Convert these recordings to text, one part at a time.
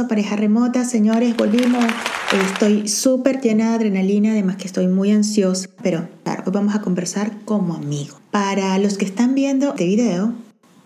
a pareja remota, señores, volvimos. Estoy súper llena de adrenalina, además que estoy muy ansiosa, pero claro, hoy vamos a conversar como amigos. Para los que están viendo este video,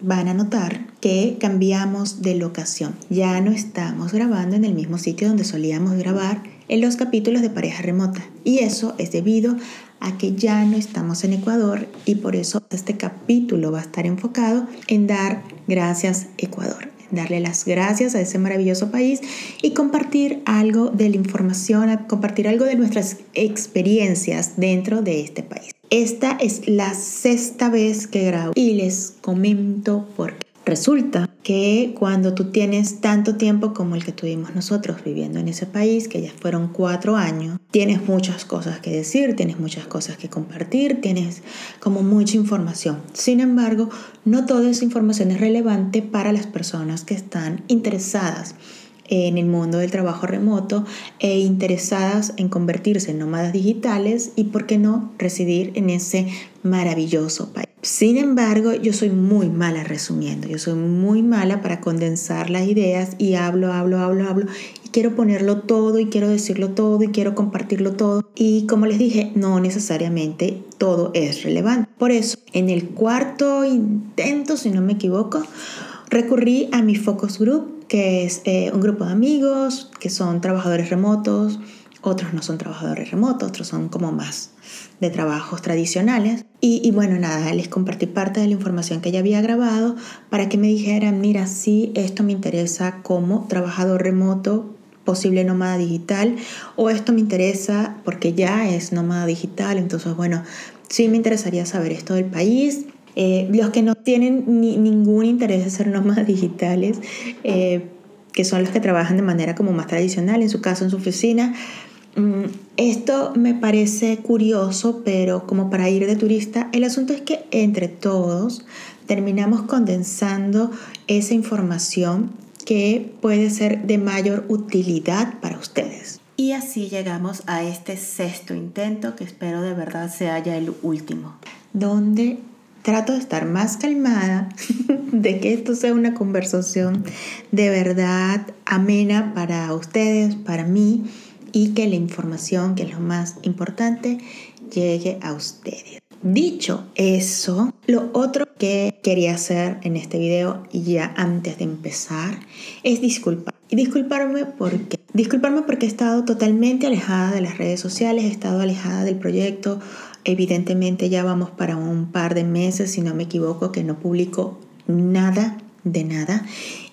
van a notar que cambiamos de locación. Ya no estamos grabando en el mismo sitio donde solíamos grabar en los capítulos de pareja remota. Y eso es debido a que ya no estamos en Ecuador y por eso este capítulo va a estar enfocado en dar gracias Ecuador darle las gracias a ese maravilloso país y compartir algo de la información, compartir algo de nuestras experiencias dentro de este país. Esta es la sexta vez que grabo y les comento por qué. Resulta que cuando tú tienes tanto tiempo como el que tuvimos nosotros viviendo en ese país, que ya fueron cuatro años, tienes muchas cosas que decir, tienes muchas cosas que compartir, tienes como mucha información. Sin embargo, no toda esa información es relevante para las personas que están interesadas en el mundo del trabajo remoto e interesadas en convertirse en nómadas digitales y, por qué no, residir en ese maravilloso país. Sin embargo, yo soy muy mala resumiendo, yo soy muy mala para condensar las ideas y hablo, hablo, hablo, hablo y quiero ponerlo todo y quiero decirlo todo y quiero compartirlo todo. Y como les dije, no necesariamente todo es relevante. Por eso, en el cuarto intento, si no me equivoco, recurrí a mi focus group, que es eh, un grupo de amigos que son trabajadores remotos, otros no son trabajadores remotos, otros son como más de trabajos tradicionales. Y, bueno, nada, les compartí parte de la información que ya había grabado para que me dijeran, mira, sí, esto me interesa como trabajador remoto, posible nómada digital, o esto me interesa porque ya es nómada digital, entonces bueno, sí me interesaría saber esto del país. Eh, los que no tienen ningún interés de ser nómadas digitales, eh, que son los que trabajan de manera como más tradicional, en su casa, en su oficina, esto me parece curioso, pero como para ir de turista, el asunto es que entre todos terminamos condensando esa información que puede ser de mayor utilidad para ustedes. Y así llegamos a este sexto intento, que espero de verdad sea ya el último, donde trato de estar más calmada, de que esto sea una conversación de verdad amena para ustedes, para mí y que la información, que es lo más importante, llegue a ustedes. Dicho eso, lo otro que quería hacer en este video y ya antes de empezar es disculpar. Y disculparme porque disculparme porque he estado totalmente alejada de las redes sociales, he estado alejada del proyecto. Evidentemente ya vamos para un par de meses, si no me equivoco, que no publico nada de nada.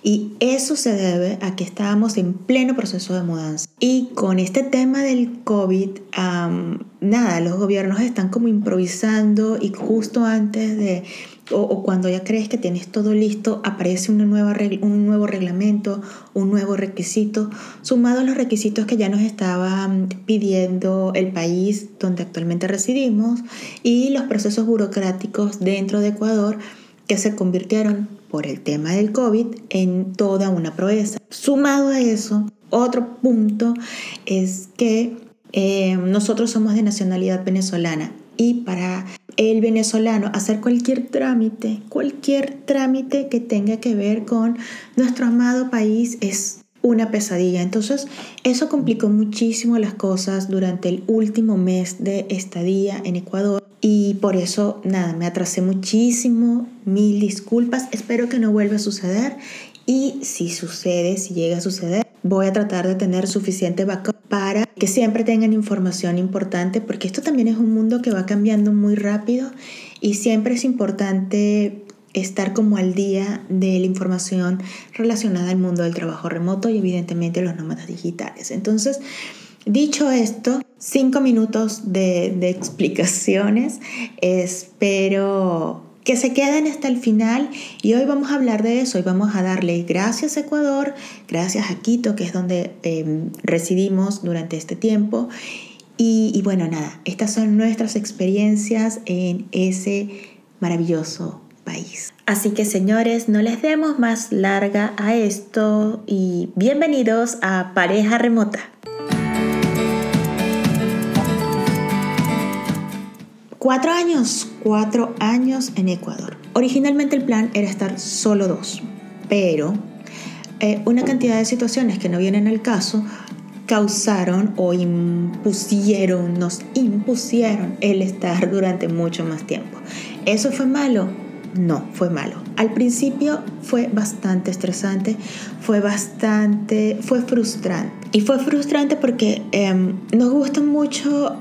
Y eso se debe a que estábamos en pleno proceso de mudanza. Y con este tema del COVID, nada, los gobiernos están como improvisando y justo antes de, o, cuando ya crees que tienes todo listo, aparece una nueva un nuevo reglamento, un nuevo requisito, sumado a los requisitos que ya nos estaba pidiendo el país donde actualmente residimos y los procesos burocráticos dentro de Ecuador que se convirtieron por el tema del COVID en toda una proeza. Sumado a eso, otro punto es que eh, nosotros somos de nacionalidad venezolana y para el venezolano hacer cualquier trámite, cualquier trámite que tenga que ver con nuestro amado país es una pesadilla. Entonces, eso complicó muchísimo las cosas durante el último mes de estadía en Ecuador. Y por eso, nada, me atrasé muchísimo, mil disculpas, espero que no vuelva a suceder y si sucede, si llega a suceder, voy a tratar de tener suficiente backup para que siempre tengan información importante, porque esto también es un mundo que va cambiando muy rápido y siempre es importante estar como al día de la información relacionada al mundo del trabajo remoto y evidentemente los nómadas digitales. Entonces, Dicho esto, cinco minutos de, explicaciones. Espero que se queden hasta el final y hoy vamos a hablar de eso. Hoy vamos a darle gracias a Ecuador, gracias a Quito, que es donde em, residimos durante este tiempo. Y, y bueno, nada, estas son nuestras experiencias en ese maravilloso país. Así que señores, no les demos más larga a esto y bienvenidos a Pareja Remota. Cuatro años, cuatro años en Ecuador. Originalmente el plan era estar solo dos, pero eh, una cantidad de situaciones que no vienen al caso causaron o impusieron, nos impusieron el estar durante mucho más tiempo. ¿Eso fue malo? No, fue malo. Al principio fue bastante estresante, fue bastante, fue frustrante. Y fue frustrante porque em, nos gusta mucho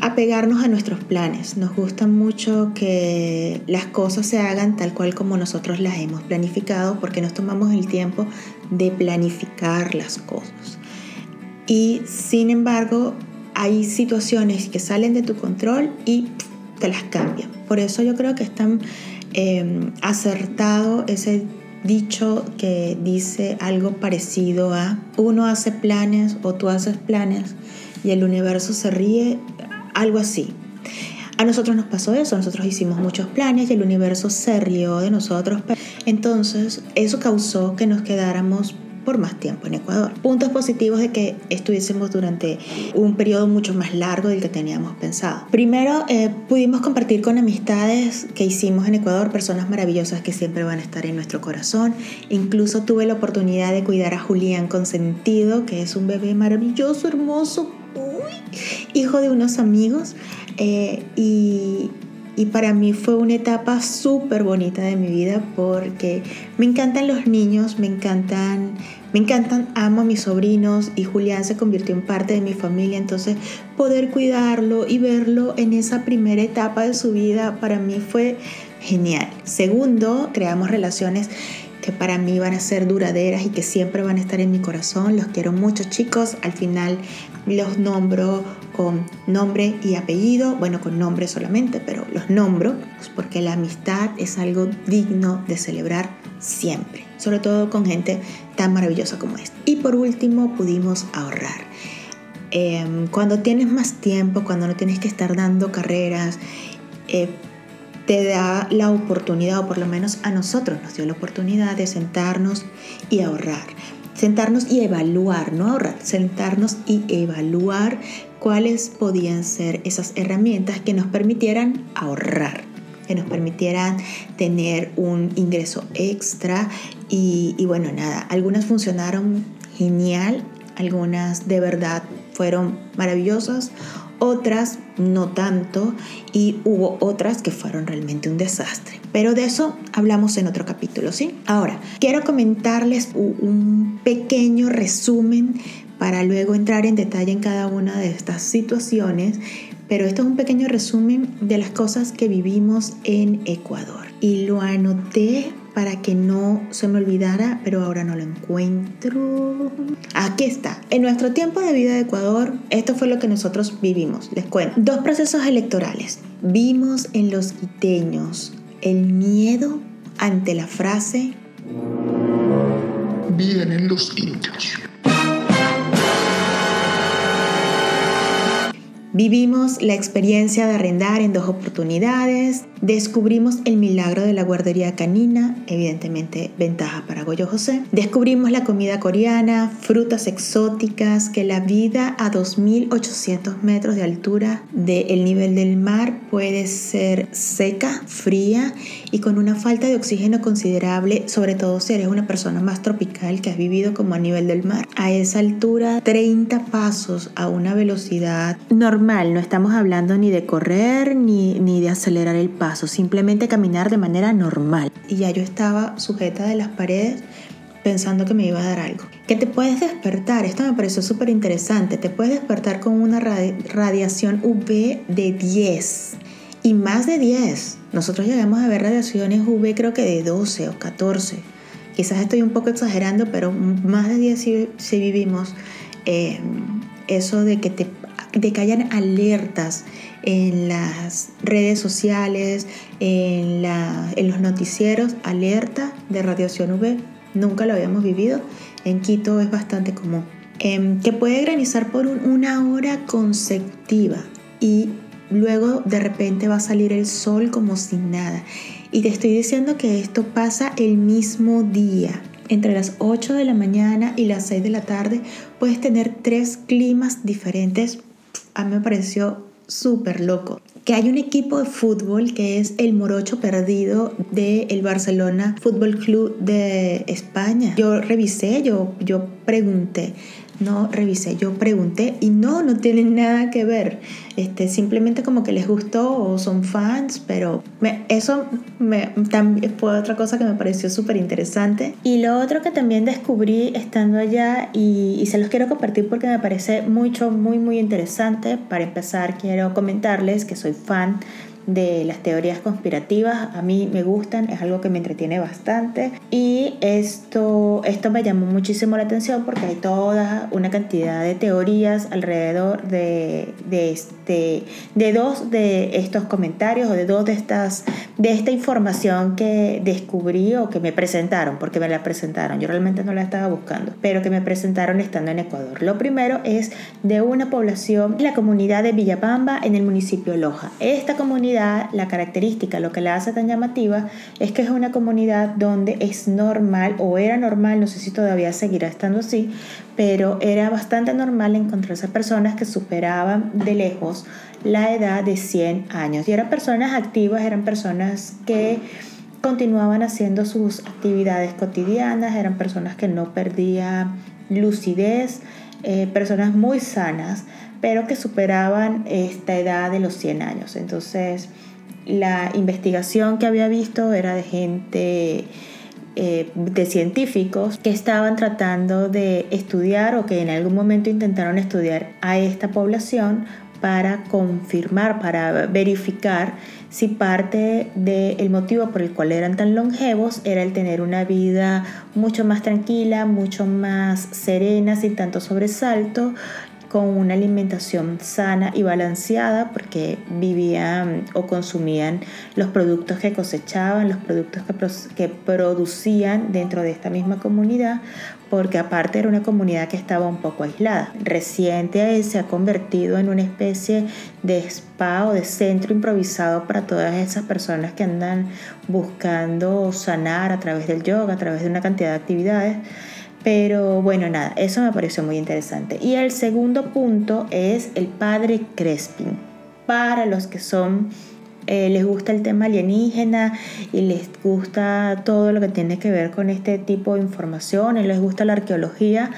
apegarnos a nuestros planes. Nos gusta mucho que las cosas se hagan tal cual como nosotros las hemos planificado porque nos tomamos el tiempo de planificar las cosas. Y sin embargo, hay situaciones que salen de tu control y te las cambian. Por eso yo creo que es tan em, acertado ese dicho que dice algo parecido a uno hace planes o tú haces planes y el universo se ríe, algo así. A nosotros nos pasó eso, nosotros hicimos muchos planes y el universo se rió de nosotros. Entonces eso causó que nos quedáramos por más tiempo en Ecuador. Puntos positivos de que estuviésemos durante un periodo mucho más largo del que teníamos pensado. Primero, eh, pudimos compartir con amistades que hicimos en Ecuador, personas maravillosas que siempre van a estar en nuestro corazón. Incluso tuve la oportunidad de cuidar a Julián Consentido, que es un bebé maravilloso, hermoso, hijo de unos amigos. Eh, y, y para mí fue una etapa súper bonita de mi vida porque me encantan los niños, me encantan, me encantan, amo a mis sobrinos y Julián se convirtió en parte de mi familia, entonces poder cuidarlo y verlo en esa primera etapa de su vida para mí fue genial. Segundo, creamos relaciones que para mí van a ser duraderas y que siempre van a estar en mi corazón. Los quiero mucho chicos. Al final los nombro con nombre y apellido, bueno, con nombre solamente, pero los nombro pues, porque la amistad es algo digno de celebrar siempre, sobre todo con gente tan maravillosa como esta. Y por último, pudimos ahorrar. Em, cuando tienes más tiempo, cuando no tienes que estar dando carreras, eh, te da la oportunidad, o por lo menos a nosotros nos dio la oportunidad de sentarnos y ahorrar. Sentarnos y evaluar, no ahorrar, sentarnos y evaluar cuáles podían ser esas herramientas que nos permitieran ahorrar, que nos permitieran tener un ingreso extra y, y bueno, nada, algunas funcionaron genial, algunas de verdad fueron maravillosas, otras no tanto y hubo otras que fueron realmente un desastre. Pero de eso hablamos en otro capítulo, ¿sí? Ahora, quiero comentarles un pequeño resumen para luego entrar en detalle en cada una de estas situaciones, pero esto es un pequeño resumen de las cosas que vivimos en Ecuador. Y lo anoté para que no se me olvidara, pero ahora no lo encuentro. Aquí está. En nuestro tiempo de vida de Ecuador, esto fue lo que nosotros vivimos. Les cuento. Dos procesos electorales. Vimos en los quiteños el miedo ante la frase Vienen los indios. Vivimos la experiencia de arrendar en dos oportunidades, descubrimos el milagro de la guardería canina, evidentemente ventaja para Goyo José, descubrimos la comida coreana, frutas exóticas, que la vida a 2.800 metros de altura del nivel del mar puede ser seca, fría y con una falta de oxígeno considerable, sobre todo si eres una persona más tropical que has vivido como a nivel del mar. A esa altura, 30 pasos a una velocidad normal. No estamos hablando ni de correr ni, ni de acelerar el paso, simplemente caminar de manera normal. Y ya yo estaba sujeta de las paredes pensando que me iba a dar algo. Que te puedes despertar, esto me pareció súper interesante, te puedes despertar con una radiación UV de 10 y más de 10. Nosotros llegamos a ver radiaciones UV creo que de 12 o 14. Quizás estoy un poco exagerando, pero más de 10 si, vivimos eh, eso de que te de que hayan alertas en las redes sociales, en, los noticieros, alerta de radiación UV. Nunca lo habíamos vivido. En Quito es bastante común. Em, que puede granizar por una hora consecutiva y luego de repente va a salir el sol como sin nada. Y te estoy diciendo que esto pasa el mismo día entre las 8 de la mañana y las 6 de la tarde puedes tener tres climas diferentes a mí me pareció súper loco. que hay un equipo de fútbol que es el Morocho Perdido del el Barcelona Fútbol Club de España. Yo revisé, yo, yo pregunté, no revisé, yo pregunté y no, no tienen nada que ver. Este, simplemente como que les gustó o son fans, pero eso me, también fue otra cosa que me pareció súper interesante. Y lo otro que también descubrí estando allá y, y se los quiero compartir porque me parece mucho, muy, muy interesante. Para empezar, quiero comentarles que soy fan de las teorías conspirativas. A mí me gustan, es algo que me entretiene bastante. Y esto, esto me llamó muchísimo la atención porque hay toda una cantidad de teorías alrededor de, de, este, de dos de estos comentarios o de dos de, estas, de esta información que descubrí o que me presentaron, porque me la presentaron. Yo realmente no la estaba buscando, pero que me presentaron estando en Ecuador. Lo primero es de una población, la comunidad de Villapamba en el municipio Loja. Esta comunidad la característica, lo que la hace tan llamativa, es que es una comunidad donde es normal, o era normal, no sé si todavía seguirá estando así, pero era bastante normal encontrarse personas que superaban de lejos la edad de 100 años. Y eran personas activas, eran personas que continuaban haciendo sus actividades cotidianas, eran personas que no perdían lucidez, eh, personas muy sanas, pero que superaban esta edad de los 100 años. Entonces, la investigación que había visto era de gente, eh, de científicos que estaban tratando de estudiar o que en algún momento intentaron estudiar a esta población para confirmar, para verificar si parte del motivo por el cual eran tan longevos era el tener una vida mucho más tranquila, mucho más serena, sin tanto sobresalto con una alimentación sana y balanceada porque vivían o consumían los productos que cosechaban, los productos que, producían dentro de esta misma comunidad, porque aparte era una comunidad que estaba un poco aislada. Reciente se ha convertido en una especie de spa o de centro improvisado para todas esas personas que andan buscando sanar a través del yoga, a través de una cantidad de actividades pero bueno, nada, eso me pareció muy interesante. Y el segundo punto es el padre Crespin. Para los que son, eh, les gusta el tema alienígena y les gusta todo lo que tiene que ver con este tipo de información, y les gusta la arqueología,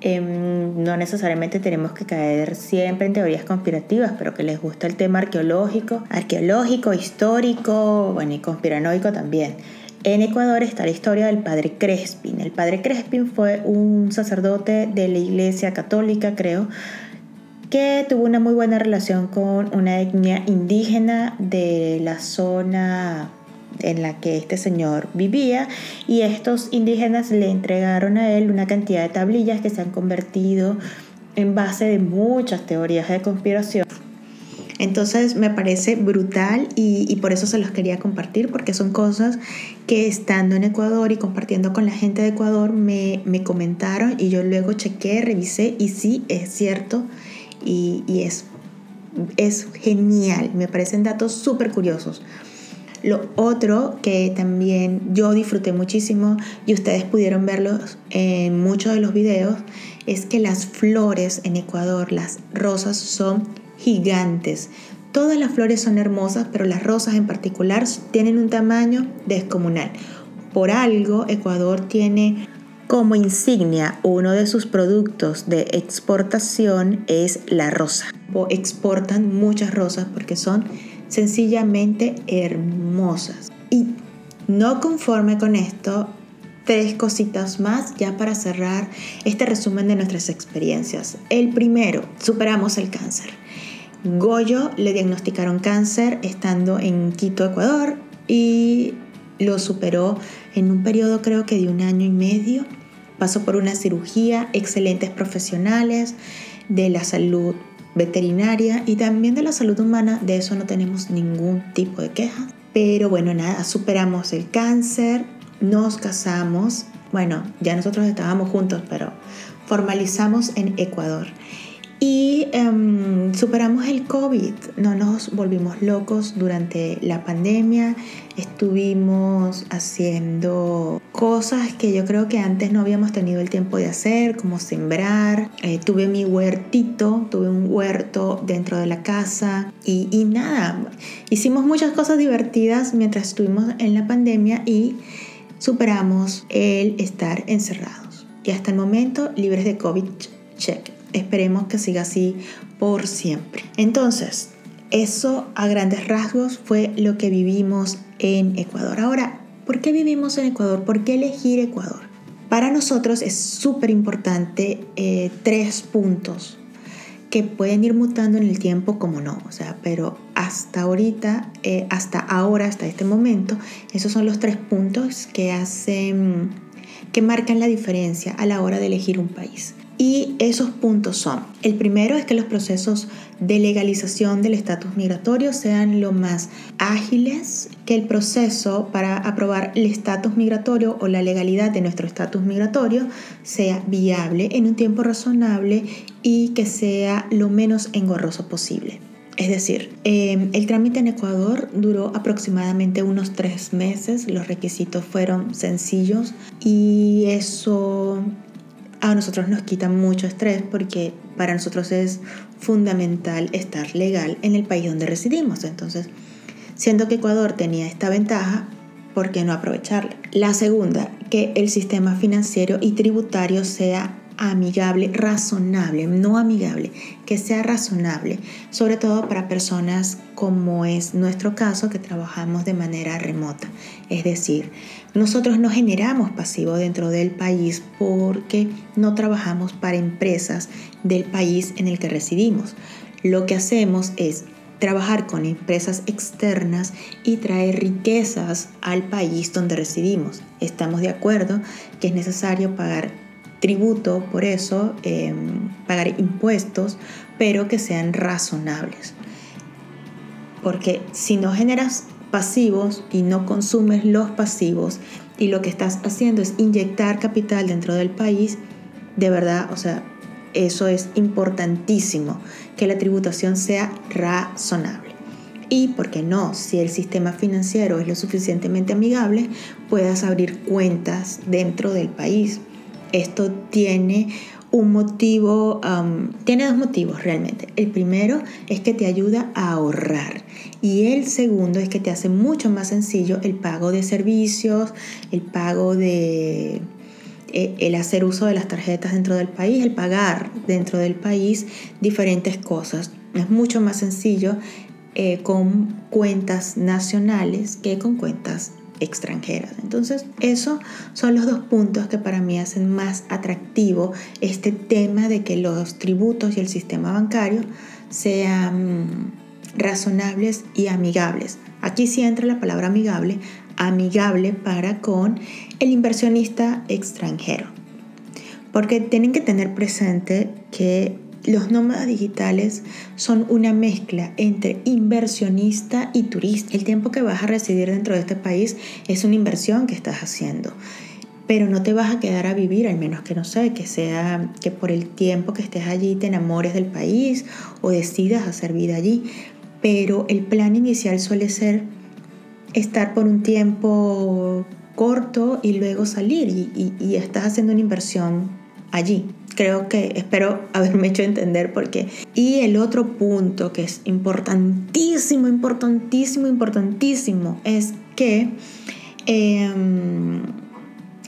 em, no necesariamente tenemos que caer siempre en teorías conspirativas, pero que les gusta el tema arqueológico, arqueológico, histórico, bueno, y conspiranoico también. En Ecuador está la historia del padre Crespin. El padre Crespin fue un sacerdote de la iglesia católica, creo, que tuvo una muy buena relación con una etnia indígena de la zona en la que este señor vivía y estos indígenas le entregaron a él una cantidad de tablillas que se han convertido en base de muchas teorías de conspiración. Entonces me parece brutal y, por eso se los quería compartir, porque son cosas que estando en Ecuador y compartiendo con la gente de Ecuador me, comentaron y yo luego chequé, revisé y sí, es cierto y, es, es genial, me parecen datos súper curiosos. Lo otro que también yo disfruté muchísimo y ustedes pudieron verlo en muchos de los videos es que las flores en Ecuador, las rosas son gigantes. Todas las flores son hermosas, pero las rosas en particular tienen un tamaño descomunal. Por algo, Ecuador tiene como insignia uno de sus productos de exportación es la rosa. Exportan muchas rosas porque son sencillamente hermosas. Y no conforme con esto, tres cositas más ya para cerrar este resumen de nuestras experiencias. El primero, superamos el cáncer. Goyo le diagnosticaron cáncer estando en Quito, Ecuador, y lo superó en un periodo creo que de un año y medio. Pasó por una cirugía, excelentes profesionales de la salud veterinaria y también de la salud humana. De eso no tenemos ningún tipo de queja. Pero bueno, nada, superamos el cáncer, nos casamos. Bueno, ya nosotros estábamos juntos, pero formalizamos en Ecuador. Y em, superamos el COVID, no nos volvimos locos durante la pandemia, estuvimos haciendo cosas que yo creo que antes no habíamos tenido el tiempo de hacer, como sembrar, eh, tuve mi huertito, tuve un huerto dentro de la casa y, y nada, hicimos muchas cosas divertidas mientras estuvimos en la pandemia y superamos el estar encerrados. Y hasta el momento libres de COVID, check. Esperemos que siga así por siempre. Entonces, eso a grandes rasgos fue lo que vivimos en Ecuador. Ahora, ¿por qué vivimos en Ecuador? ¿Por qué elegir Ecuador? Para nosotros es súper importante eh, tres puntos que pueden ir mutando en el tiempo como no, o sea, pero hasta ahorita, eh, hasta ahora, hasta este momento, esos son los tres puntos que hacen, que marcan la diferencia a la hora de elegir un país. Y esos puntos son, el primero es que los procesos de legalización del estatus migratorio sean lo más ágiles, que el proceso para aprobar el estatus migratorio o la legalidad de nuestro estatus migratorio sea viable en un tiempo razonable y que sea lo menos engorroso posible. Es decir, em, el trámite en Ecuador duró aproximadamente unos tres meses, los requisitos fueron sencillos y eso a nosotros nos quita mucho estrés porque para nosotros es fundamental estar legal en el país donde residimos. Entonces, siendo que Ecuador tenía esta ventaja, ¿por qué no aprovecharla? La segunda, que el sistema financiero y tributario sea amigable, razonable, no amigable, que sea razonable, sobre todo para personas como es nuestro caso que trabajamos de manera remota. Es decir, nosotros no generamos pasivo dentro del país porque no trabajamos para empresas del país en el que residimos. Lo que hacemos es trabajar con empresas externas y traer riquezas al país donde residimos. Estamos de acuerdo que es necesario pagar tributo por eso, em, pagar impuestos, pero que sean razonables. Porque si no generas pasivos y no consumes los pasivos y lo que estás haciendo es inyectar capital dentro del país, de verdad, o sea, eso es importantísimo, que la tributación sea razonable. Y, ¿por qué no? Si el sistema financiero es lo suficientemente amigable, puedas abrir cuentas dentro del país esto tiene un motivo, tiene dos motivos realmente. El primero es que te ayuda a ahorrar y el segundo es que te hace mucho más sencillo el pago de servicios, el pago de eh, el hacer uso de las tarjetas dentro del país, el pagar dentro del país diferentes cosas. Es mucho más sencillo eh, con cuentas nacionales que con cuentas extranjeras. Entonces, esos son los dos puntos que para mí hacen más atractivo este tema de que los tributos y el sistema bancario sean razonables y amigables. Aquí sí entra la palabra amigable, amigable para con el inversionista extranjero. Porque tienen que tener presente que los nómadas digitales son una mezcla entre inversionista y turista. El tiempo que vas a residir dentro de este país es una inversión que estás haciendo. Pero no te vas a quedar a vivir, al menos que no sé, que sea que por el tiempo que estés allí te enamores del país o decidas hacer vida allí. Pero el plan inicial suele ser estar por un tiempo corto y luego salir y, y estás haciendo una inversión allí creo que espero haberme hecho entender por qué. Y el otro punto que es importantísimo, importantísimo, importantísimo es que em,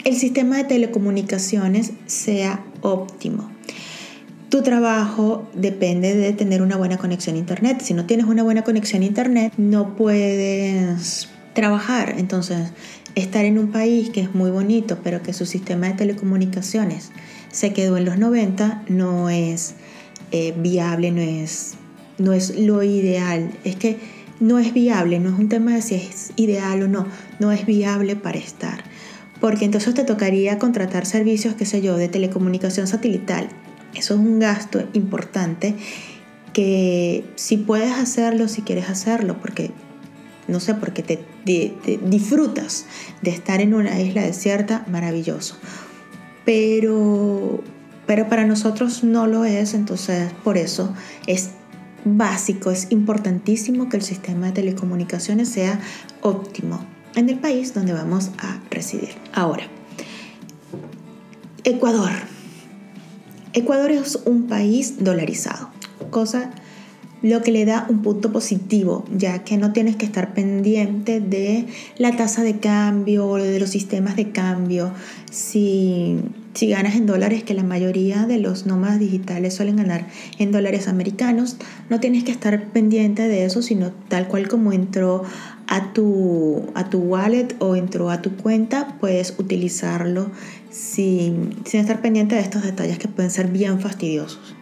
el sistema de telecomunicaciones sea óptimo. Tu trabajo depende de tener una buena conexión a Internet. Si no tienes una buena conexión a Internet, no puedes trabajar. Entonces, estar en un país que es muy bonito, pero que su sistema de telecomunicaciones se quedó en los 90 no es eh, viable, no es, no es lo ideal. Es que no es viable, no es un tema de si es ideal o no, no es viable para estar. Porque entonces te tocaría contratar servicios, qué sé yo, de telecomunicación satelital. Eso es un gasto importante que si puedes hacerlo, si quieres hacerlo, porque no sé, porque te disfrutas de estar en una isla desierta, maravilloso pero pero para nosotros no lo es, entonces por eso es básico, es importantísimo que el sistema de telecomunicaciones sea óptimo en el país donde vamos a residir. Ahora, Ecuador. Ecuador es un país dolarizado, cosa lo que le da un punto positivo, ya que no tienes que estar pendiente de la tasa de cambio o de los sistemas de cambio. Si, si ganas en dólares, que la mayoría de los nómadas digitales suelen ganar en dólares americanos, no tienes que estar pendiente de eso, sino tal cual como entró a tu, a tu wallet o entró a tu cuenta, puedes utilizarlo sin, sin estar pendiente de estos detalles que pueden ser bien fastidiosos.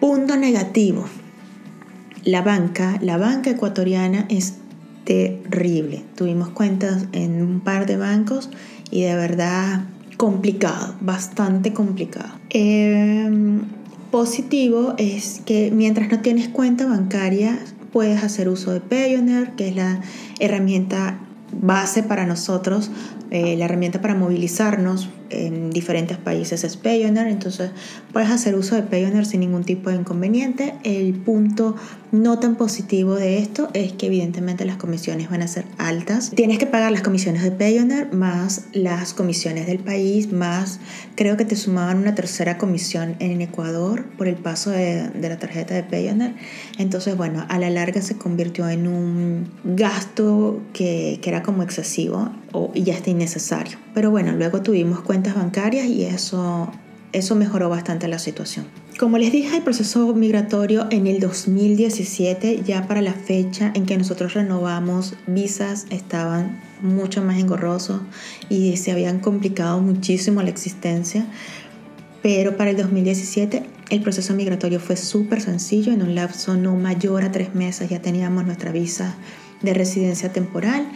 Punto negativo. La banca, la banca ecuatoriana es terrible. Tuvimos cuentas en un par de bancos y de verdad complicado, bastante complicado. Em, positivo es que mientras no tienes cuenta bancaria puedes hacer uso de Payoneer, que es la herramienta base para nosotros, eh, la herramienta para movilizarnos en diferentes países es Payoneer, entonces puedes hacer uso de Payoneer sin ningún tipo de inconveniente. El punto no tan positivo de esto es que evidentemente las comisiones van a ser altas. Tienes que pagar las comisiones de Payoneer más las comisiones del país, más creo que te sumaban una tercera comisión en Ecuador por el paso de, la tarjeta de Payoneer. Entonces, bueno, a la larga se convirtió en un gasto que, que era como excesivo o, ya está innecesario. Pero bueno, luego tuvimos cuentas bancarias y eso, eso mejoró bastante la situación. Como les dije, el proceso migratorio en el 2017, ya para la fecha en que nosotros renovamos visas, estaban mucho más engorrosos y se habían complicado muchísimo la existencia. Pero para el 2017 el proceso migratorio fue súper sencillo, en un lapso no mayor a tres meses ya teníamos nuestra visa de residencia temporal.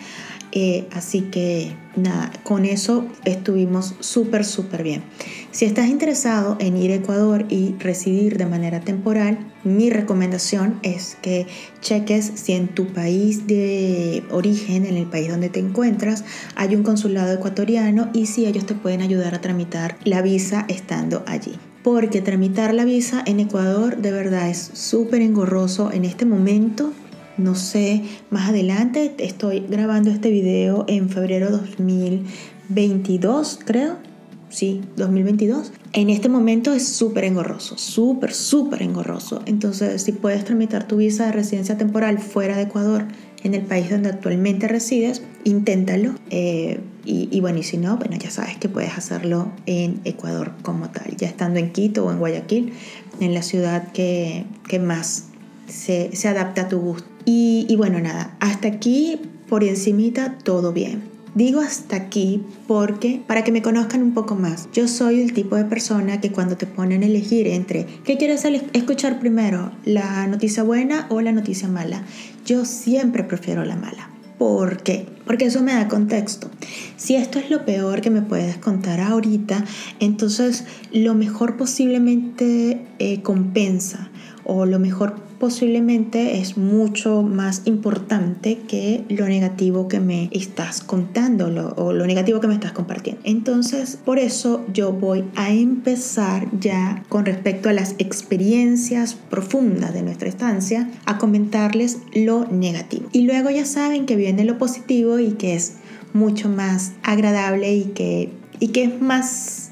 Eh, así que nada, con eso estuvimos súper, súper bien. Si estás interesado en ir a Ecuador y residir de manera temporal, mi recomendación es que cheques si en tu país de origen, en el país donde te encuentras, hay un consulado ecuatoriano y si ellos te pueden ayudar a tramitar la visa estando allí porque tramitar la visa en Ecuador de verdad es súper engorroso en este momento no sé, más adelante estoy grabando este video en febrero 2022, creo. Sí, 2022. En este momento es súper engorroso, súper, súper engorroso. Entonces, si puedes tramitar tu visa de residencia temporal fuera de Ecuador, en el país donde actualmente resides, inténtalo. Eh, y, bueno, y si no, bueno, ya sabes que puedes hacerlo en Ecuador como tal, ya estando en Quito o en Guayaquil, en la ciudad que, más se, se adapta a tu gusto. Y, bueno, nada, hasta aquí por encimita todo bien. Digo hasta aquí porque para que me conozcan un poco más, yo soy el tipo de persona que cuando te ponen a elegir entre qué quieres escuchar primero, la noticia buena o la noticia mala, yo siempre prefiero la mala. ¿Por qué? Porque eso me da contexto. Si esto es lo peor que me puedes contar ahorita, entonces lo mejor posiblemente eh, compensa o lo mejor posiblemente es mucho más importante que lo negativo que me estás contando o lo negativo que me estás compartiendo. Entonces, por eso yo voy a empezar ya con respecto a las experiencias profundas de nuestra estancia a comentarles lo negativo. Y luego ya saben que viene lo positivo y que es mucho más agradable y que, y que es más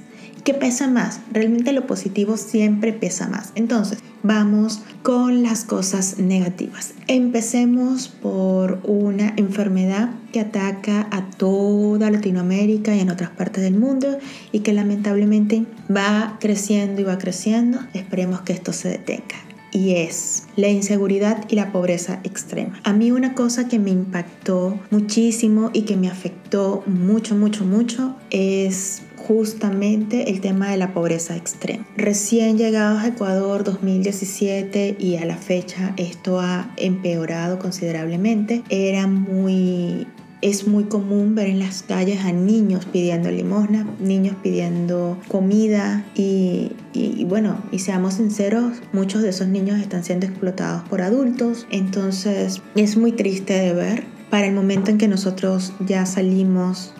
que pesa más. Realmente lo positivo siempre pesa más. Entonces, vamos con las cosas negativas. Empecemos por una enfermedad que ataca a toda Latinoamérica y en otras partes del mundo y que lamentablemente va creciendo y va creciendo. Esperemos que esto se detenga y es la inseguridad y la pobreza extrema. A mí una cosa que me impactó muchísimo y que me afectó mucho, mucho, mucho es justamente el tema de la pobreza extrema. Recién llegados a Ecuador 2017 y a la fecha esto ha empeorado considerablemente. Era muy es muy común ver en las calles a niños pidiendo limosna, niños pidiendo comida y, y, bueno, y seamos sinceros, muchos de esos niños están siendo explotados por adultos, entonces es muy triste de ver. Para el momento en que nosotros ya salimos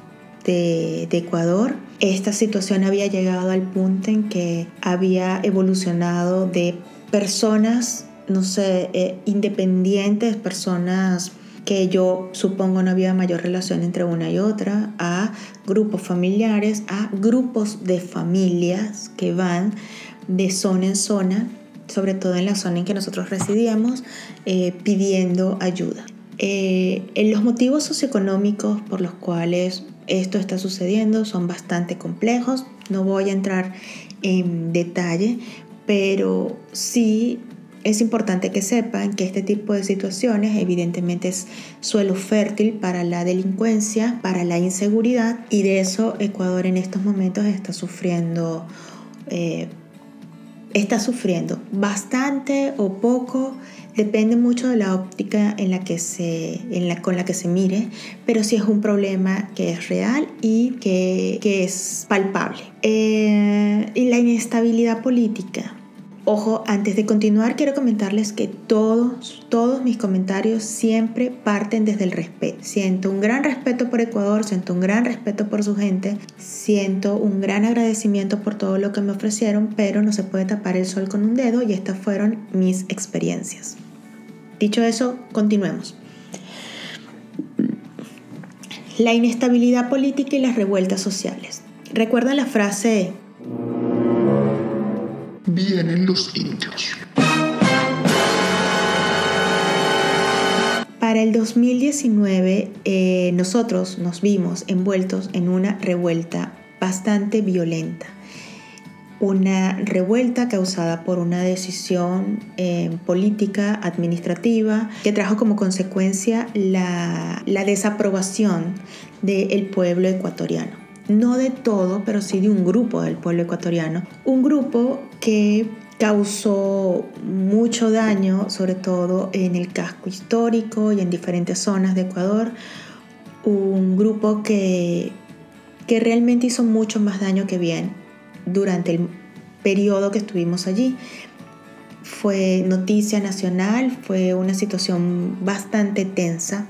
de, de Ecuador, esta situación había llegado al punto en que había evolucionado de personas, no sé, eh, independientes, personas que yo supongo no había mayor relación entre una y otra, a grupos familiares, a grupos de familias que van de zona en zona, sobre todo en la zona en que nosotros residíamos, eh, pidiendo ayuda. Eh, los motivos socioeconómicos por los cuales esto está sucediendo son bastante complejos, no voy a entrar en detalle, pero sí es importante que sepan que este tipo de situaciones evidentemente es suelo fértil para la delincuencia, para la inseguridad y de eso Ecuador en estos momentos está sufriendo, eh, está sufriendo bastante o poco, depende mucho de la óptica en la que se, en la, con la que se mire, pero sí es un problema que es real y que, es palpable. Eh, y la inestabilidad política Ojo, antes de continuar quiero comentarles que todos, todos mis comentarios siempre parten desde el respeto. Siento un gran respeto por Ecuador, siento un gran respeto por su gente, siento un gran agradecimiento por todo lo que me ofrecieron, pero no se puede tapar el sol con un dedo y estas fueron mis experiencias. Dicho eso, continuemos. La inestabilidad política y las revueltas sociales. ¿Recuerdan la frase vienen los indios. Para el 2019 eh, nosotros nos vimos envueltos en una revuelta bastante violenta. Una revuelta causada por una decisión eh, política, administrativa, que trajo como consecuencia la, desaprobación del pueblo ecuatoriano no de todo, pero sí de un grupo del pueblo ecuatoriano. Un grupo que causó mucho daño, sobre todo en el casco histórico y en diferentes zonas de Ecuador. Un grupo que, que realmente hizo mucho más daño que bien durante el periodo que estuvimos allí. Fue noticia nacional, fue una situación bastante tensa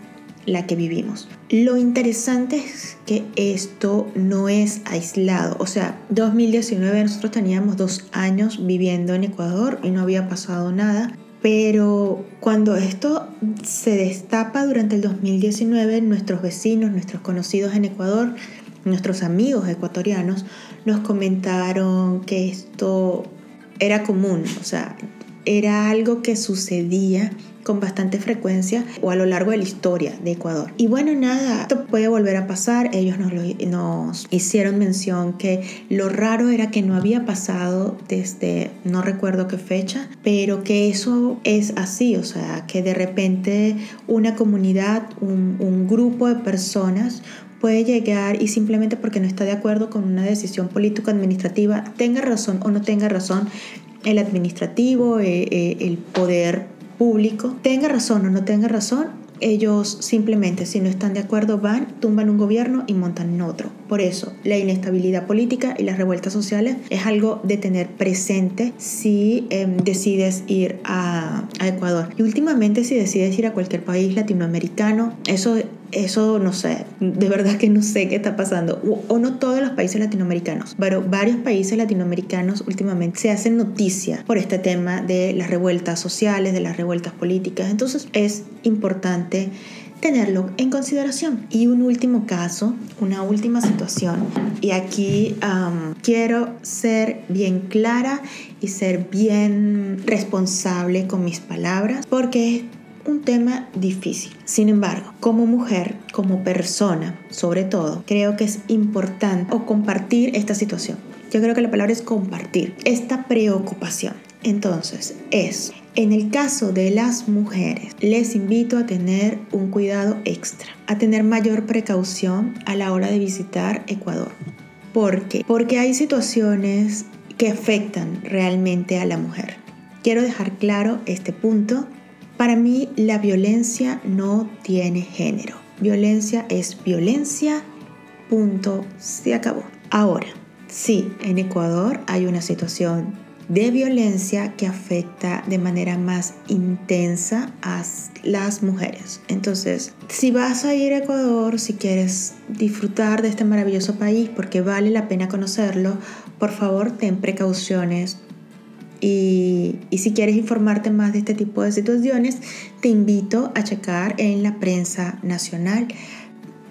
la que vivimos. Lo interesante es que esto no es aislado. O sea, 2019 nosotros teníamos dos años viviendo en Ecuador y no había pasado nada. Pero cuando esto se destapa durante el 2019, nuestros vecinos, nuestros conocidos en Ecuador, nuestros amigos ecuatorianos, nos comentaron que esto era común, o sea, era algo que sucedía con bastante frecuencia o a lo largo de la historia de Ecuador. Y bueno, nada, esto puede volver a pasar. Ellos nos, nos hicieron mención que lo raro era que no había pasado desde no recuerdo qué fecha, pero que eso es así, o sea, que de repente una comunidad, un, un grupo de personas puede llegar y simplemente porque no está de acuerdo con una decisión político-administrativa, tenga razón o no tenga razón, el administrativo, eh, eh, el poder público, tenga razón o no tenga razón, ellos simplemente si no están de acuerdo van, tumban un gobierno y montan otro. Por eso, la inestabilidad política y las revueltas sociales es algo de tener presente si em, decides ir a, Ecuador. Y últimamente si decides ir a cualquier país latinoamericano, eso eso no sé, de verdad que no sé qué está pasando. O, no todos los países latinoamericanos, pero varios países latinoamericanos últimamente se hacen noticia por este tema de las revueltas sociales, de las revueltas políticas. Entonces es importante tenerlo en consideración. Y un último caso, una última situación, y aquí quiero ser bien clara y ser bien responsable con mis palabras, porque un tema difícil. Sin embargo, como mujer, como persona, sobre todo, creo que es importante o compartir esta situación. Yo creo que la palabra es compartir esta preocupación. Entonces, es, en el caso de las mujeres, les invito a tener un cuidado extra, a tener mayor precaución a la hora de visitar Ecuador. ¿Por qué? Porque hay situaciones que afectan realmente a la mujer. Quiero dejar claro este punto para mí la violencia no tiene género. Violencia es violencia, punto, se acabó. Ahora, sí, en Ecuador hay una situación de violencia que afecta de manera más intensa a las mujeres. Entonces, si vas a ir a Ecuador, si quieres disfrutar de este maravilloso país, porque vale la pena conocerlo, por favor ten precauciones. Y, y si quieres informarte más de este tipo de situaciones, te invito a checar en la prensa nacional.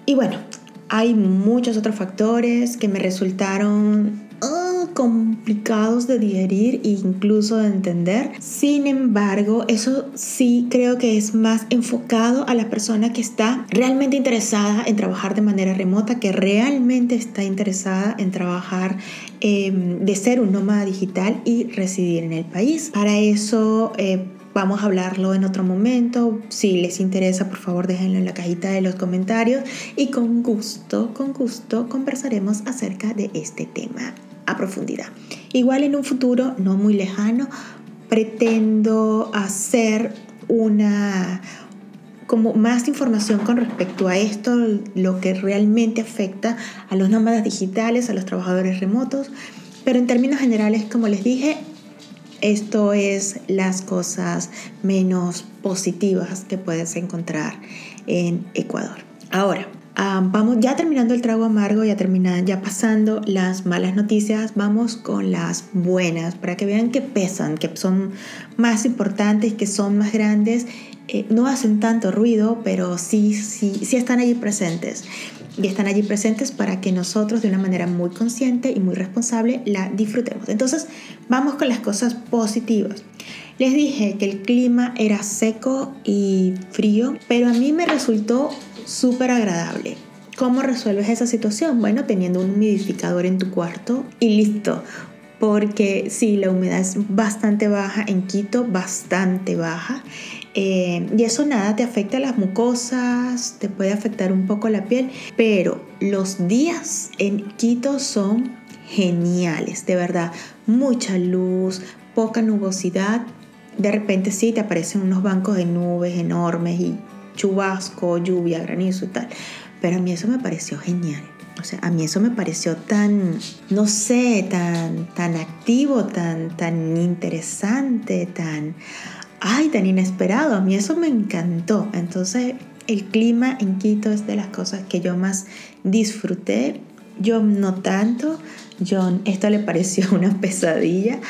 Y bueno, hay muchos otros factores que me resultaron complicados de digerir e incluso de entender. Sin embargo, eso sí creo que es más enfocado a la persona que está realmente interesada en trabajar de manera remota, que realmente está interesada en trabajar em, de ser un nómada digital y residir en el país. Para eso... Eh, Vamos a hablarlo en otro momento. Si les interesa, por favor, déjenlo en la cajita de los comentarios y con gusto, con gusto conversaremos acerca de este tema a profundidad. Igual en un futuro no muy lejano, pretendo hacer una como más información con respecto a esto, lo que realmente afecta a los nómadas digitales, a los trabajadores remotos, pero en términos generales, como les dije, esto es las cosas menos positivas que puedes encontrar en Ecuador. Ahora, ah, vamos ya terminando el trago amargo, ya terminando, ya pasando las malas noticias, vamos con las buenas para que vean que pesan, que son más importantes, que son más grandes. Eh, no hacen tanto ruido, pero sí, sí, sí están allí presentes y están allí presentes para que nosotros de una manera muy consciente y muy responsable la disfrutemos. Entonces, vamos con las cosas positivas. Les dije que el clima era seco y frío, pero a mí me resultó súper agradable. ¿Cómo resuelves esa situación? Bueno, teniendo un humidificador en tu cuarto y listo. Porque sí, la humedad es bastante baja en Quito, bastante baja. Eh, y eso nada te afecta las mucosas, te puede afectar un poco la piel, pero los días en Quito son geniales, de verdad. Mucha luz, poca nubosidad. De repente sí te aparecen unos bancos de nubes enormes y chubasco, lluvia, granizo y tal. Pero a mí eso me pareció genial. O sea, a mí eso me pareció tan, no sé, tan, tan activo, tan, tan interesante, tan ay, tan inesperado, a mí eso me encantó. Entonces, el clima en Quito es de las cosas que yo más disfruté. Yo no tanto, John, esto le pareció una pesadilla,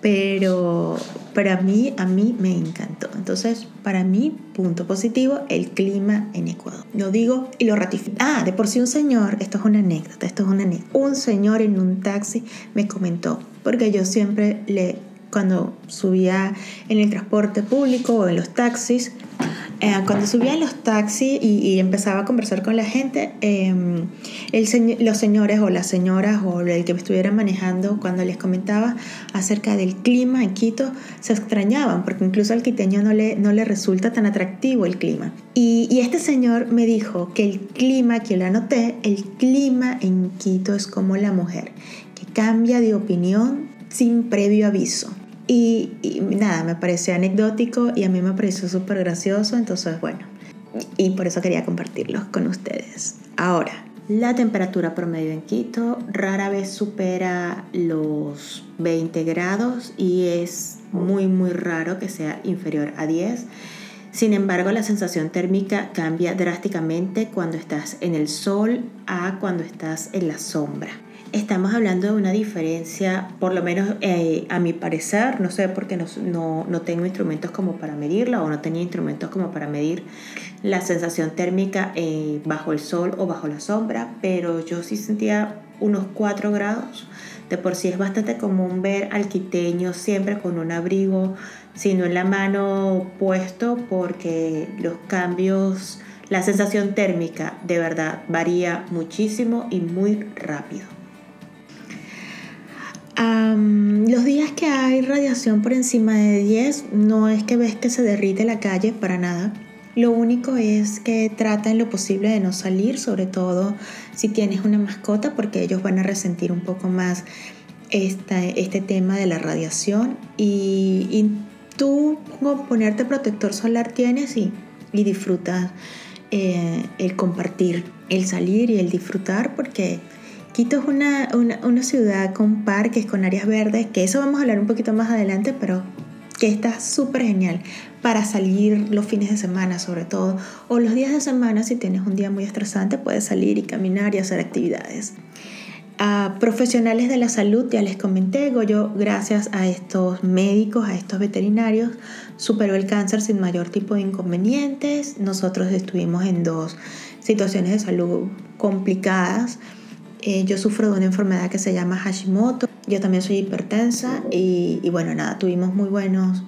pero para mí, a mí me encantó. Entonces, para mí, punto positivo, el clima en Ecuador. Lo digo y lo ratifico. Ah, de por sí un señor, esto es una anécdota, esto es una anécdota. Un señor en un taxi me comentó, porque yo siempre le cuando subía en el transporte público o en los taxis. Eh, cuando subía en los taxis y, empezaba a conversar con la gente, em, los señores o las señoras o el que me estuviera manejando, cuando les comentaba acerca del clima en Quito, se extrañaban, porque incluso al quiteño no le, no le resulta tan atractivo el clima. Y, y este señor me dijo que el clima, que lo anoté, el clima en Quito es como la mujer, que cambia de opinión sin previo aviso. Y, nada, me pareció anecdótico y a mí me pareció súper gracioso, entonces bueno, y por eso quería compartirlos con ustedes. Ahora, la temperatura promedio en Quito rara vez supera los 20 grados y es muy muy raro que sea inferior a 10. Sin embargo, la sensación térmica cambia drásticamente cuando estás en el sol a cuando estás en la sombra estamos hablando de una diferencia, por lo menos eh, a mi parecer, no sé porque no, no, no, tengo instrumentos como para medirla o no tenía instrumentos como para medir la sensación térmica eh, bajo el sol o bajo la sombra, pero yo sí sentía unos 4 grados. De por sí es bastante común ver al quiteño siempre con un abrigo, sino en la mano puesto, porque los cambios, la sensación térmica de verdad varía muchísimo y muy rápido los días que hay radiación por encima de 10 no es que ves que se derrite la calle para nada. Lo único es que trata en lo posible de no salir, sobre todo si tienes una mascota, porque ellos van a resentir un poco más este tema de la radiación. Y, tú ponerte protector solar tienes y, y disfrutas eh, el compartir, el salir y el disfrutar, porque Quito es una, una, una, ciudad con parques, con áreas verdes, que eso vamos a hablar un poquito más adelante, pero que está súper genial para salir los fines de semana sobre todo, o los días de semana si tienes un día muy estresante puedes salir y caminar y hacer actividades. A profesionales de la salud, ya les comenté, Goyo, gracias a estos médicos, a estos veterinarios, superó el cáncer sin mayor tipo de inconvenientes. Nosotros estuvimos en dos situaciones de salud complicadas. Eh, yo sufro de una enfermedad que se llama Hashimoto. Yo también soy hipertensa y, y bueno, nada, tuvimos muy buenos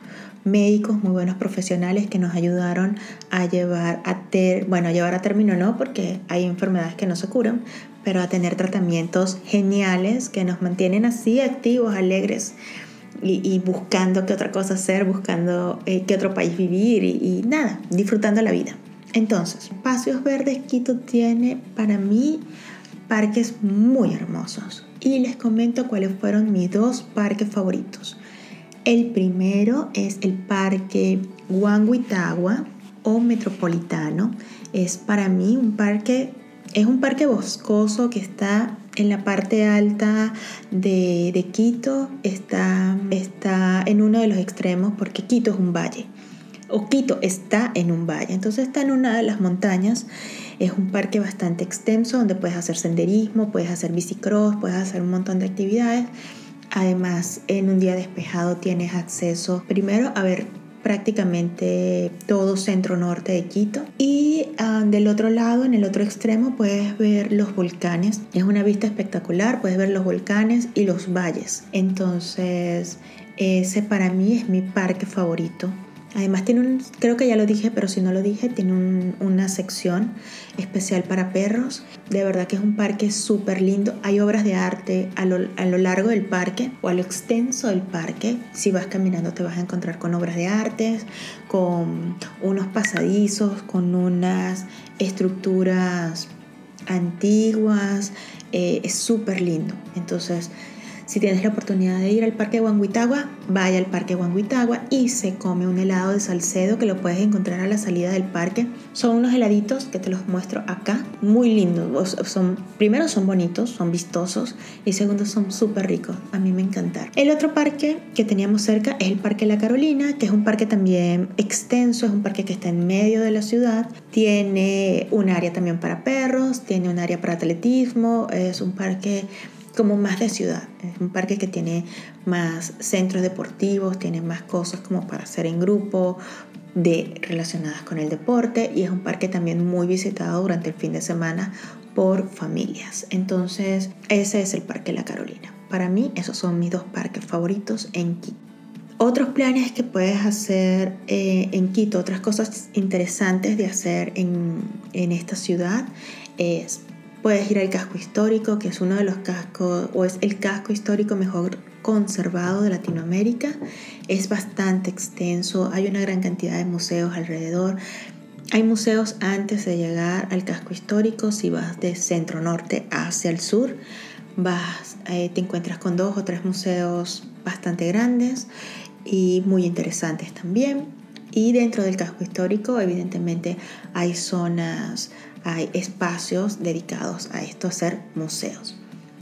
médicos, muy buenos profesionales que nos ayudaron a llevar a ter, bueno, a llevar a término no, porque hay enfermedades que no se curan, pero a tener tratamientos geniales que nos mantienen así activos, alegres y, buscando qué otra cosa hacer, buscando eh, qué otro país vivir y, y nada, disfrutando la vida. Entonces, Espacios Verdes Quito tiene para mí parques muy hermosos y les comento cuáles fueron mis dos parques favoritos. El primero es el parque Huanguitagua o Metropolitano. Es para mí un parque, es un parque boscoso que está en la parte alta de, de Quito, está, está en uno de los extremos porque Quito es un valle o Quito está en un valle, entonces está en una de las montañas. Es un parque bastante extenso donde puedes hacer senderismo, puedes hacer bicicross, puedes hacer un montón de actividades. Además, en un día despejado tienes acceso primero a ver prácticamente todo centro norte de Quito y ah, del otro lado en el otro extremo puedes ver los volcanes. Es una vista espectacular puedes ver los volcanes y los valles. Entonces ese para mí es mi parque favorito Además tiene un, creo que ya lo dije, pero si no lo dije, tiene una sección especial para perros. De verdad que es un parque súper lindo. Hay obras de arte a lo, a lo, largo del parque o a lo extenso del parque. Si vas caminando te vas a encontrar con obras de arte, con unos pasadizos, con unas estructuras antiguas. Eh, es súper lindo. Entonces si tienes la oportunidad de ir al Parque Huanguitagua, vaya al Parque Huanguitagua y se come un helado de Salcedo que lo puedes encontrar a la salida del parque. Son unos heladitos que te los muestro acá, muy lindos. Son, primero son bonitos, son vistosos y segundo son súper ricos. A mí me encantaron. El otro parque que teníamos cerca es el Parque La Carolina, que es un parque también extenso, es un parque que está en medio de la ciudad. Tiene un área también para perros, tiene un área para atletismo, es un parque como más de ciudad. Es un parque que tiene más centros deportivos, tiene más cosas como para hacer en grupo, de, relacionadas con el deporte y es un parque también muy visitado durante el fin de semana por familias. Entonces, ese es el Parque La Carolina. Para mí, esos son mis dos parques favoritos en Quito. Otros planes que puedes hacer eh, en Quito, otras cosas interesantes de hacer en, en esta ciudad es Puedes ir al casco histórico, que es uno de los cascos, o es el casco histórico mejor conservado de Latinoamérica. Es bastante extenso, hay una gran cantidad de museos alrededor. Hay museos antes de llegar al casco histórico, si vas de centro norte hacia el sur, vas, eh, te encuentras con dos o tres museos bastante grandes y muy interesantes también. Y dentro del casco histórico, evidentemente, hay zonas hay espacios dedicados a esto, a ser museos,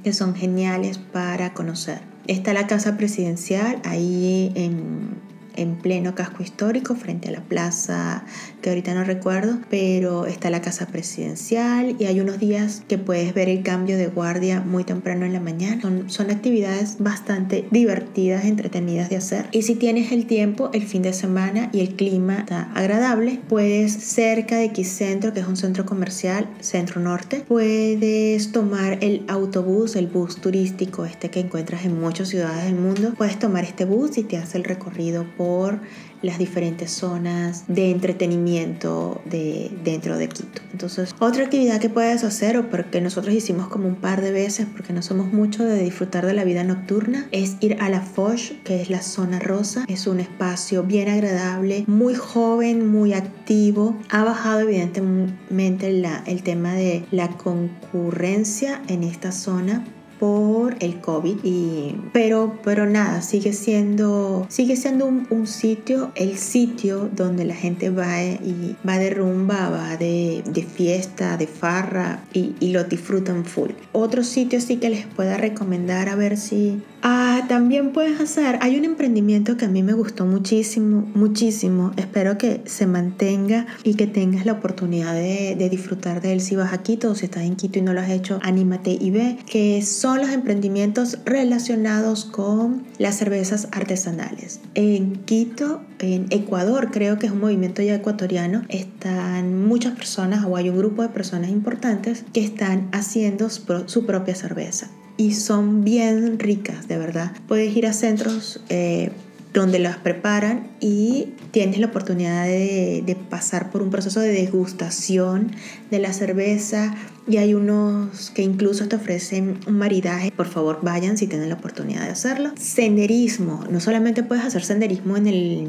que son geniales para conocer. Está la casa presidencial ahí en en pleno casco histórico frente a la plaza que ahorita no recuerdo, pero está la casa presidencial y hay unos días que puedes ver el cambio de guardia muy temprano en la mañana. Son, son actividades bastante divertidas, entretenidas de hacer. Y si tienes el tiempo, el fin de semana y el clima está agradable, puedes cerca de X Centro, que es un centro comercial, centro norte, puedes tomar el autobús, el bus turístico este que encuentras en muchas ciudades del mundo. Puedes tomar este bus y te hace el recorrido por las diferentes zonas de entretenimiento de, dentro de Quito. Entonces, otra actividad que puedes hacer o porque nosotros hicimos como un par de veces porque no somos mucho de disfrutar de la vida nocturna es ir a la Foch, que es la zona rosa. Es un espacio bien agradable, muy joven, muy activo. Ha bajado evidentemente el tema de la concurrencia en esta zona por el COVID. Y, pero, pero nada, sigue siendo, sigue siendo un, sitio, el sitio donde la gente va y va de rumba, va de, de fiesta, de farra y, y lo disfrutan full. Otro sitio sí que les pueda recomendar a ver si Ah, también puedes hacer, hay un emprendimiento que a mí me gustó muchísimo, muchísimo. Espero que se mantenga y que tengas la oportunidad de, disfrutar de él si vas a Quito o si estás en Quito y no lo has hecho, anímate y ve, que son los emprendimientos relacionados con las cervezas artesanales. En Quito, en Ecuador, creo que es un movimiento ya ecuatoriano, están muchas personas o hay un grupo de personas importantes que están haciendo su propia cerveza y son bien ricas, de verdad. Puedes ir a centros eh, donde las preparan y tienes la oportunidad de, pasar por un proceso de degustación de la cerveza y hay unos que incluso te ofrecen un maridaje. Por favor, vayan si tienen la oportunidad de hacerlo. Senderismo. No solamente puedes hacer senderismo en el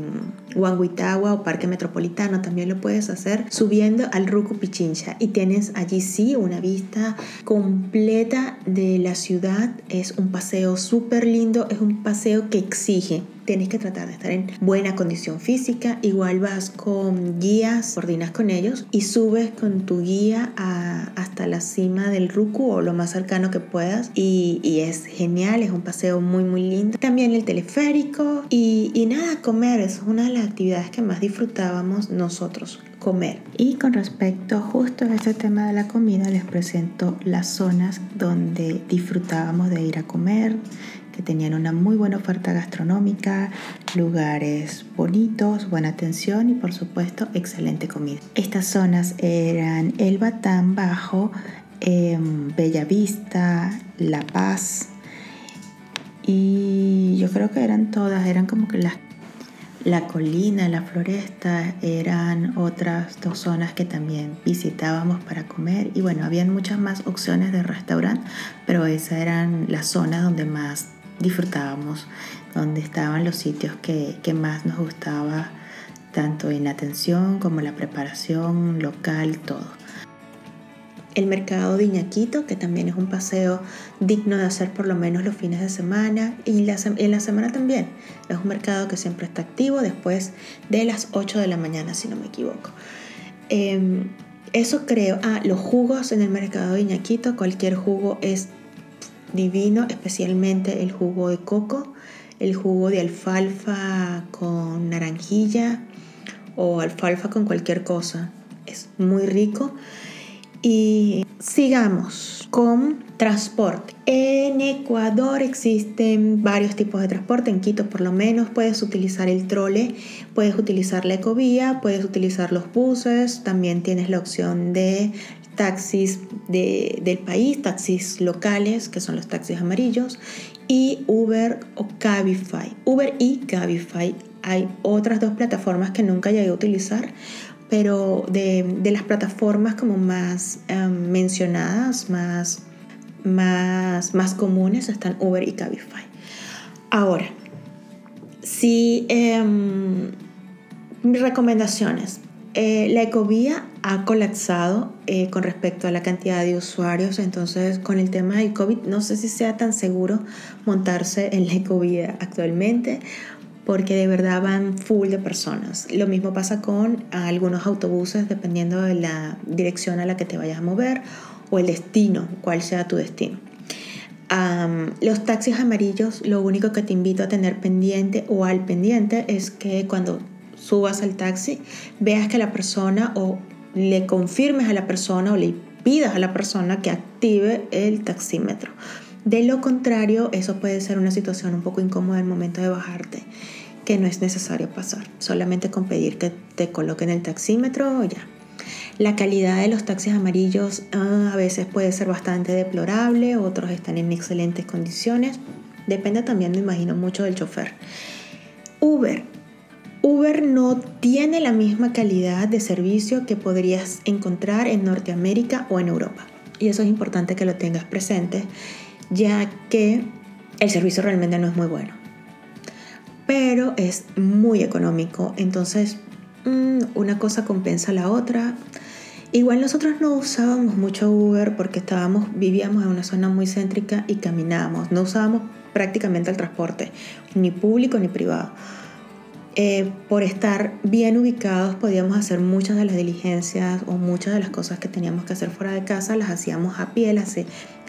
Huanguitagua o Parque Metropolitano, también lo puedes hacer subiendo al Rucu Pichincha y tienes allí sí una vista completa de la ciudad. Es un paseo súper lindo, es un paseo que exige tienes que tratar de estar en buena condición física. Igual vas con guías, coordinas con ellos y subes con tu guía hasta la cima del Ruku o lo más cercano que puedas. Y, es genial, es un paseo muy, muy lindo. También el teleférico y, y nada, comer es una de las actividades que más disfrutábamos nosotros comer. Y con respecto justo a este tema de la comida, les presento las zonas donde disfrutábamos de ir a comer, que tenían una muy buena oferta gastronómica, lugares bonitos, buena atención y por supuesto excelente comida. Estas zonas eran El Batán Bajo, eh, Bella Vista, La Paz y yo creo que eran todas, eran como que las la colina, la floresta eran otras dos zonas que también visitábamos para comer y bueno, habían muchas más opciones de restaurante, pero esas eran las zonas donde más disfrutábamos, donde estaban los sitios que, más nos gustaba, tanto en atención como la preparación local, todo. El mercado de Iñaquito, que también es un paseo digno de hacer por lo menos los fines de semana y en la semana también. Es un mercado que siempre está activo después de las 8 de la mañana, si no me equivoco. Em, eso creo. Ah, los jugos en el mercado de Iñaquito, cualquier jugo es divino, especialmente el jugo de coco, el jugo de alfalfa con naranjilla o alfalfa con cualquier cosa. Es muy rico. Y sigamos con transporte. En Ecuador existen varios tipos de transporte, en Quito por lo menos puedes utilizar el trole, puedes utilizar la ecovía, puedes utilizar los buses, también tienes la opción de taxis del país, taxis locales, que son los taxis amarillos, y Uber o Cabify. Uber y Cabify. Hay otras dos plataformas que nunca llegué a utilizar, pero de, las plataformas como más em, mencionadas, más, más, más comunes, están Uber y Cabify. Ahora, si em, mis recomendaciones, eh, la ecovía ha colapsado eh, con respecto a la cantidad de usuarios, entonces con el tema del COVID no sé si sea tan seguro montarse en la ecovía actualmente porque de verdad van full de personas. Lo mismo pasa con algunos autobuses dependiendo de la dirección a la que te vayas a mover o el destino, cuál sea tu destino. los taxis amarillos, lo único que te invito a tener pendiente o al pendiente es que cuando subas al taxi, veas que la persona o le confirmes a la persona o le pidas a la persona que active el taxímetro. De lo contrario, eso puede ser una situación un poco incómoda en el momento de bajarte, que no es necesario pasar, solamente con pedir que te coloquen el taxímetro ya. La calidad de los taxis amarillos ah, a veces puede ser bastante deplorable, otros están en excelentes condiciones, depende también, me imagino, mucho del chofer. Uber, Uber no tiene la misma calidad de servicio que podrías encontrar en Norteamérica o en Europa. Y eso es importante que lo tengas presente, ya que el servicio realmente no es muy bueno. Pero es muy económico, entonces mm, una cosa compensa la otra. Igual nosotros no usábamos mucho Uber porque estábamos, vivíamos en una zona muy céntrica y caminábamos. No usábamos prácticamente el transporte, ni público ni privado. Eh, por estar bien ubicados podíamos hacer muchas de las diligencias o muchas de las cosas que teníamos que hacer fuera de casa, las hacíamos a pie, las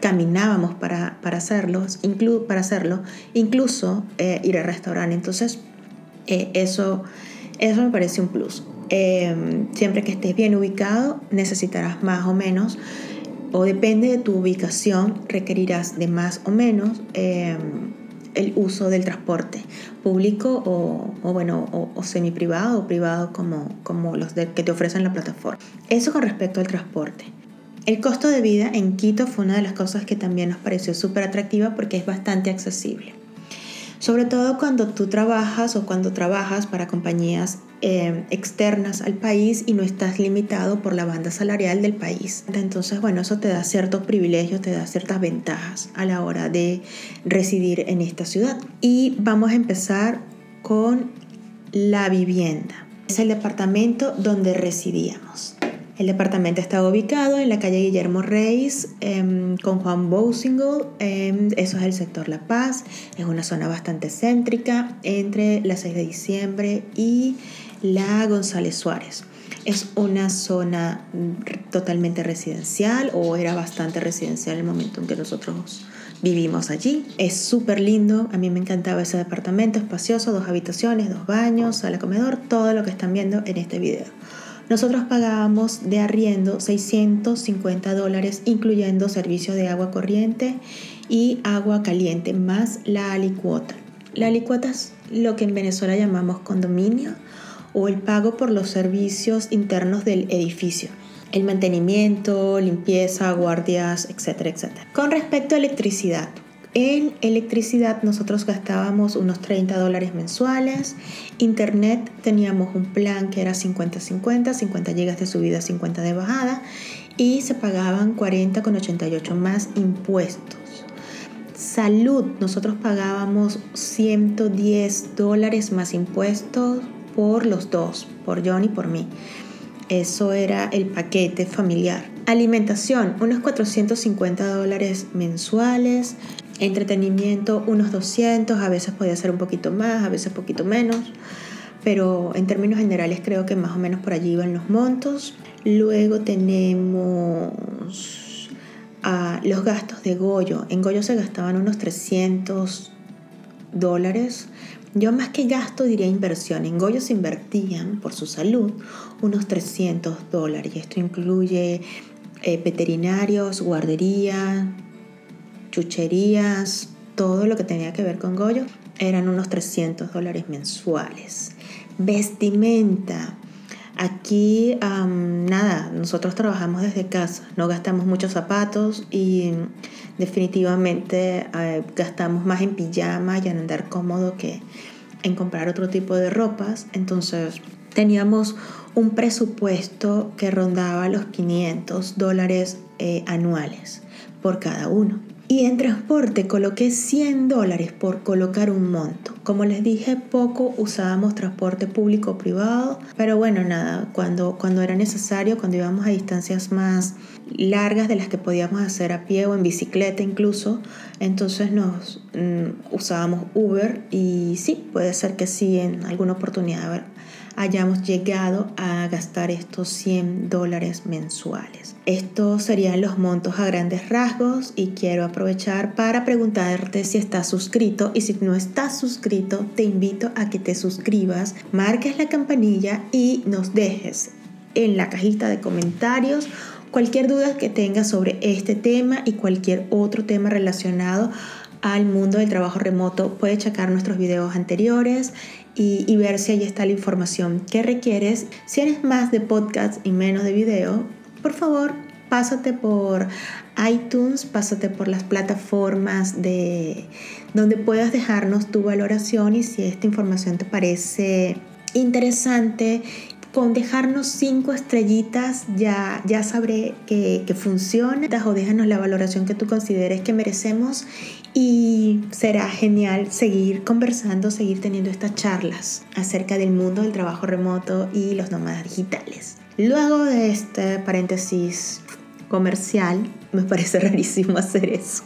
caminábamos para, para, hacerlos, para hacerlo, incluso eh, ir al restaurante. Entonces, eh, eso, eso me parece un plus. siempre que estés bien ubicado, necesitarás más o menos, o depende de tu ubicación, requerirás de más o menos el uso del transporte público o, bueno, o, semi privado o privado como, como los que te ofrecen la plataforma. Eso con respecto al transporte. El costo de vida en Quito fue una de las cosas que también nos pareció súper atractiva porque es bastante accesible. Sobre todo cuando tú trabajas o cuando trabajas para compañías eh, externas al país y no estás limitado por la banda salarial del país. Entonces, bueno, eso te da ciertos privilegios, te da ciertas ventajas a la hora de residir en esta ciudad. Y vamos a empezar con la vivienda. Es el departamento donde residíamos. El departamento estaba ubicado en la calle Guillermo Reis em, con Juan Bosingle. Em, eso es el sector La Paz. Es una zona bastante céntrica entre la 6 de diciembre y la González Suárez. Es una zona totalmente residencial o era bastante residencial en el momento en que nosotros vivimos allí. Es súper lindo, a mí me encantaba ese departamento, espacioso, dos habitaciones, dos baños, sala comedor, todo lo que están viendo en este video. Nosotros pagábamos de arriendo 650 dólares, incluyendo servicio de agua corriente y agua caliente, más la alicuota. La alicuota es lo que en Venezuela llamamos condominio o el pago por los servicios internos del edificio. El mantenimiento, limpieza, guardias, etcétera, etcétera. Con respecto a electricidad, en electricidad nosotros gastábamos unos 30 dólares mensuales. Internet teníamos un plan que era 50-50, 50 gigas de subida, 50 de bajada. Y se pagaban 40,88 más impuestos. Salud, nosotros pagábamos 110 dólares más impuestos por los dos, por John y por mí. Eso era el paquete familiar. Alimentación, unos 450 dólares mensuales. Entretenimiento, unos 200, a veces podía ser un poquito más, a veces poquito menos, pero en términos generales creo que más o menos por allí iban los montos. Luego tenemos ah, los gastos de Goyo. En Goyo se gastaban unos 300 dólares. Yo más que gasto diría inversión. En Goyo se invertían por su salud unos 300 dólares. Esto incluye eh, veterinarios, guardería, chucherías, todo lo que tenía que ver con Goyo, eran unos 300 dólares mensuales. Vestimenta. Aquí, nada, nosotros trabajamos desde casa, no gastamos muchos zapatos y definitivamente eh, gastamos más en pijama y en andar cómodo que en comprar otro tipo de ropas. Entonces, teníamos un presupuesto que rondaba los 500 dólares eh, anuales por cada uno. Y en transporte coloqué 100 dólares por colocar un monto. Como les dije, poco usábamos transporte público o privado, pero bueno, nada, cuando, cuando era necesario, cuando íbamos a distancias más largas de las que podíamos hacer a pie o en bicicleta incluso, entonces nos mm, usábamos Uber y sí, puede ser que sí en alguna oportunidad hayamos llegado a gastar estos 100 dólares mensuales. Estos serían los montos a grandes rasgos y quiero aprovechar para preguntarte si estás suscrito y si no estás suscrito te invito a que te suscribas, marques la campanilla y nos dejes en la cajita de comentarios cualquier duda que tengas sobre este tema y cualquier otro tema relacionado al mundo del trabajo remoto, puedes checar nuestros videos anteriores y, ver si ahí está la información que requieres. Si eres más de podcast y menos de video, por favor, pásate por iTunes, pásate por las plataformas de donde puedas dejarnos tu valoración y si esta información te parece interesante con dejarnos cinco estrellitas ya, ya sabré que, que funciona o déjanos la valoración que tú consideres que merecemos y será genial seguir conversando, seguir teniendo estas charlas acerca del mundo del trabajo remoto y los nómadas digitales. Luego de este paréntesis comercial, me parece rarísimo hacer eso.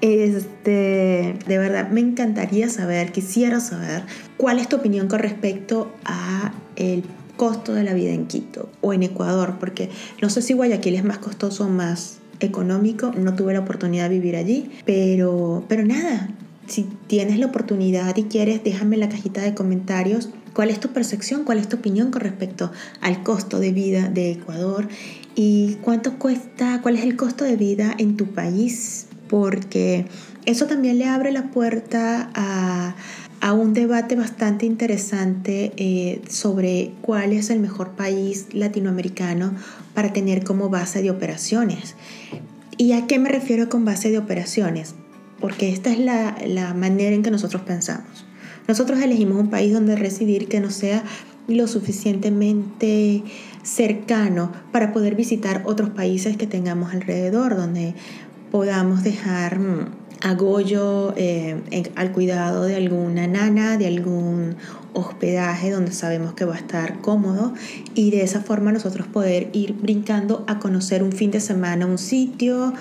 Este, de verdad, me encantaría saber, quisiera saber cuál es tu opinión con respecto a el costo de la vida en Quito o en Ecuador, porque no sé si Guayaquil es más costoso o más económico, no tuve la oportunidad de vivir allí, pero, pero nada, si tienes la oportunidad y quieres, déjame en la cajita de comentarios cuál es tu percepción, cuál es tu opinión con respecto al costo de vida de Ecuador y cuánto cuesta, cuál es el costo de vida en tu país, porque eso también le abre la puerta a, a un debate bastante interesante eh, sobre cuál es el mejor país latinoamericano para tener como base de operaciones. ¿Y a qué me refiero con base de operaciones? Porque esta es la, la manera en que nosotros pensamos. Nosotros elegimos un país donde residir que no sea lo suficientemente cercano para poder visitar otros países que tengamos alrededor, donde podamos dejar agollo eh, al cuidado de alguna nana, de algún hospedaje donde sabemos que va a estar cómodo y de esa forma nosotros poder ir brincando a conocer un fin de semana un sitio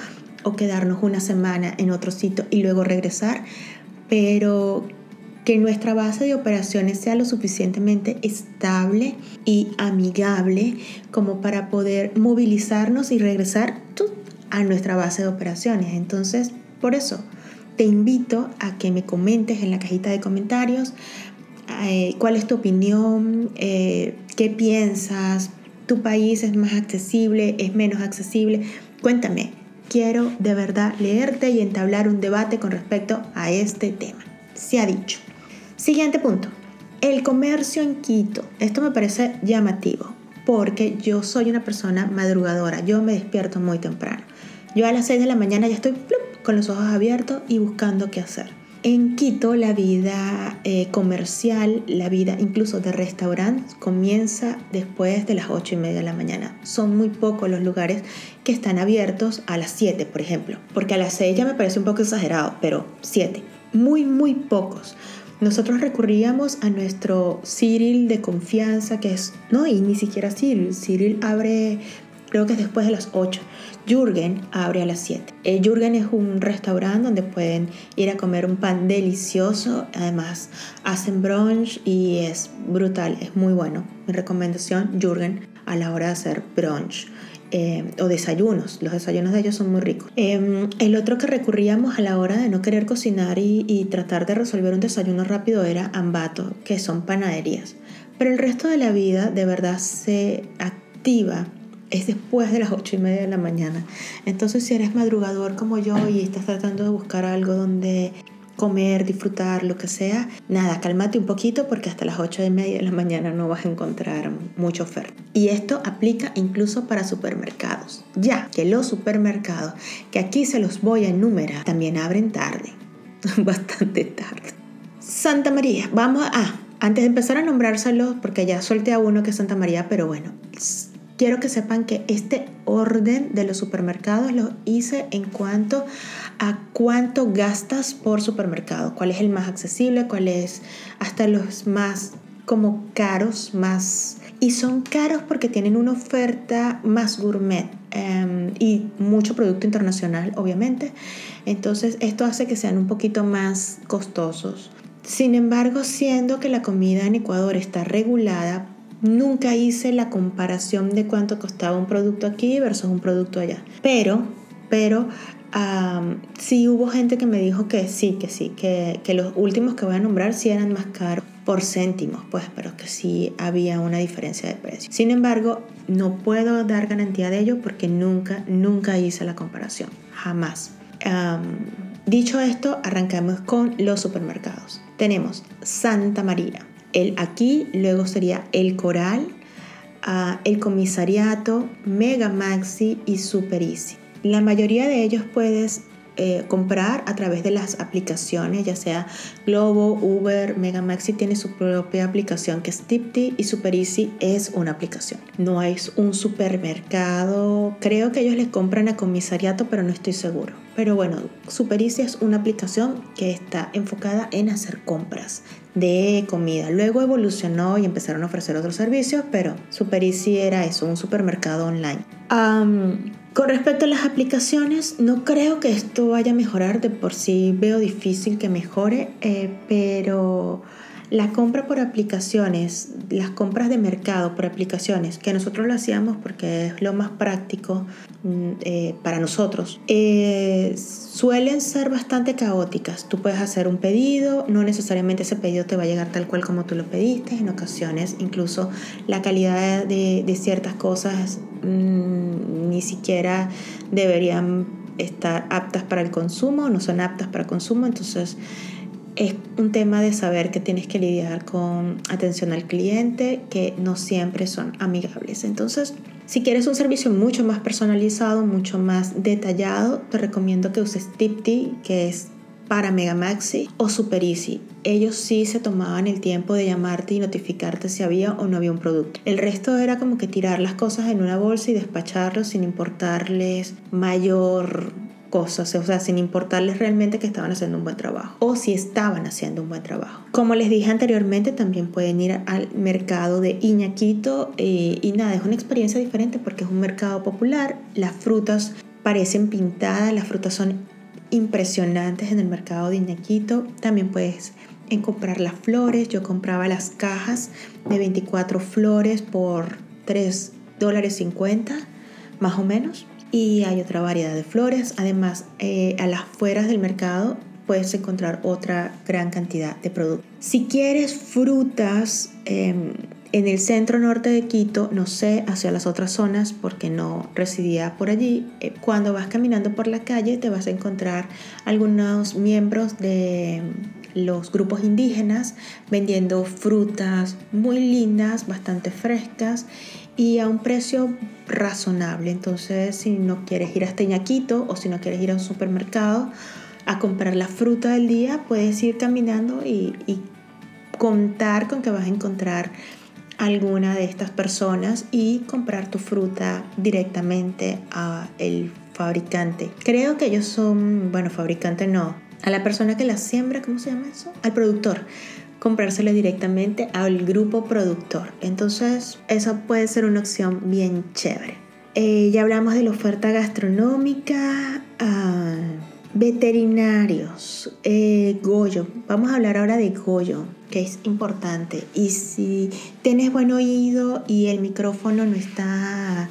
o quedarnos una semana en otro sitio y luego regresar, pero que nuestra base de operaciones sea lo suficientemente estable y amigable como para poder movilizarnos y regresar a nuestra base de operaciones. Entonces, por eso, te invito a que me comentes en la cajita de comentarios eh, cuál es tu opinión, eh, qué piensas, tu país es más accesible, es menos accesible. Cuéntame, quiero de verdad leerte y entablar un debate con respecto a este tema. Se ha dicho. Siguiente punto. El comercio en Quito. Esto me parece llamativo porque yo soy una persona madrugadora. Yo me despierto muy temprano. Yo a las 6 de la mañana ya estoy con los ojos abiertos y buscando qué hacer. En Quito la vida eh, comercial, la vida incluso de restaurante comienza después de las 8 y media de la mañana. Son muy pocos los lugares que están abiertos a las 7, por ejemplo. Porque a las 6 ya me parece un poco exagerado, pero 7. Muy, muy pocos. Nosotros recurríamos a nuestro Cyril de confianza, que es, no, y ni siquiera Cyril. Cyril abre creo que es después de las 8. Jürgen abre a las 7. Eh, Jürgen es un restaurante donde pueden ir a comer un pan delicioso. Además, hacen brunch y es brutal, es muy bueno. Mi recomendación, Jürgen, a la hora de hacer brunch. Eh, o desayunos, los desayunos de ellos son muy ricos. Em, el otro que recurríamos a la hora de no querer cocinar y, y tratar de resolver un desayuno rápido era Ambato, que son panaderías. Pero el resto de la vida de verdad se activa es después de las ocho y media de la mañana. Entonces, si eres madrugador como yo y estás tratando de buscar algo donde comer, disfrutar, lo que sea, nada, cálmate un poquito porque hasta las ocho y media de la mañana no vas a encontrar mucha oferta. Y esto aplica incluso para supermercados, ya que los supermercados, que aquí se los voy a enumerar, también abren tarde, bastante tarde. Santa María, vamos a... Antes de empezar a nombrárselos, porque ya solté a uno que es Santa María, pero bueno, quiero que sepan que este orden de los supermercados lo hice en cuanto a cuánto gastas por supermercado, cuál es el más accesible, cuál es hasta los más como caros, más... Y son caros porque tienen una oferta más gourmet em, y mucho producto internacional, obviamente. Entonces esto hace que sean un poquito más costosos. Sin embargo, siendo que la comida en Ecuador está regulada Nunca hice la comparación de cuánto costaba un producto aquí versus un producto allá. Pero, pero sí hubo gente que me dijo que sí, que sí, que, que, los últimos que voy a nombrar sí eran más caros por céntimos, pues, pero que sí había una diferencia de precio. Sin embargo, no puedo dar garantía de ello porque nunca, nunca hice la comparación, jamás. dicho esto, arrancamos con los supermercados. Tenemos Santa María, el aquí, luego sería el coral, ah, el comisariato, Mega Maxi y Super Easy. La mayoría de ellos puedes eh, comprar a través de las aplicaciones, ya sea Globo, Uber, Megamaxi tiene su propia aplicación que es Tipti y Super Easy es una aplicación. No es un supermercado, creo que ellos les compran a comisariato, pero no estoy seguro. Pero bueno, Super Easy es una aplicación que está enfocada en hacer compras de comida. Luego evolucionó y empezaron a ofrecer otros servicios, pero Super Easy era eso, un supermercado online. Con respecto a las aplicaciones, no creo que esto vaya a mejorar, de por sí veo difícil que mejore, eh, pero la compra por aplicaciones, las compras de mercado por aplicaciones, que nosotros lo hacíamos porque es lo más práctico mm, eh, para nosotros, eh, suelen ser bastante caóticas. Tú puedes hacer un pedido, no necesariamente ese pedido te va a llegar tal cual como tú lo pediste, en ocasiones incluso la calidad de, ciertas cosas mm, ni siquiera deberían estar aptas para el consumo, no son aptas para consumo, entonces es un tema de saber que tienes que lidiar con atención al cliente, que no siempre son amigables. Entonces, si quieres un servicio mucho más personalizado, mucho más detallado, te recomiendo que uses Tipti, que es para Megamaxi o Super Easy. Ellos sí se tomaban el tiempo de llamarte y notificarte si había o no había un producto. El resto era como que tirar las cosas en una bolsa y despacharlos sin importarles mayor cosas, o sea, sin importarles realmente que estaban haciendo un buen trabajo o si estaban haciendo un buen trabajo. Como les dije anteriormente, también pueden ir al mercado de Iñaquito eh, y nada, es una experiencia diferente porque es un mercado popular, las frutas parecen pintadas, las frutas son impresionantes en el mercado de Iñaquito, también puedes en comprar las flores, yo compraba las cajas de 24 flores por 3 dólares 50 más o menos y hay otra variedad de flores. Además, eh, a las afueras del mercado puedes encontrar otra gran cantidad de productos. Si quieres frutas em, en el centro norte de Quito, no sé, hacia las otras zonas porque no residía por allí, eh, cuando vas caminando por la calle te vas a encontrar algunos miembros de los grupos indígenas vendiendo frutas muy lindas, bastante frescas y a un precio razonable. Entonces, si no quieres ir hasta Iñaquito o si no quieres ir a un supermercado a comprar la fruta del día, puedes ir caminando y, contar con que vas a encontrar alguna de estas personas y comprar tu fruta directamente a el fabricante. Creo que ellos son, bueno, fabricante no, a la persona que la siembra, ¿cómo se llama eso? Al productor comprárselo directamente al grupo productor. Entonces, esa puede ser una opción bien chévere. Eh, ya hablamos de la oferta gastronómica, ah, veterinarios, eh, Goyo. Vamos a hablar ahora de Goyo, que es importante. Y si tienes buen oído y el micrófono no está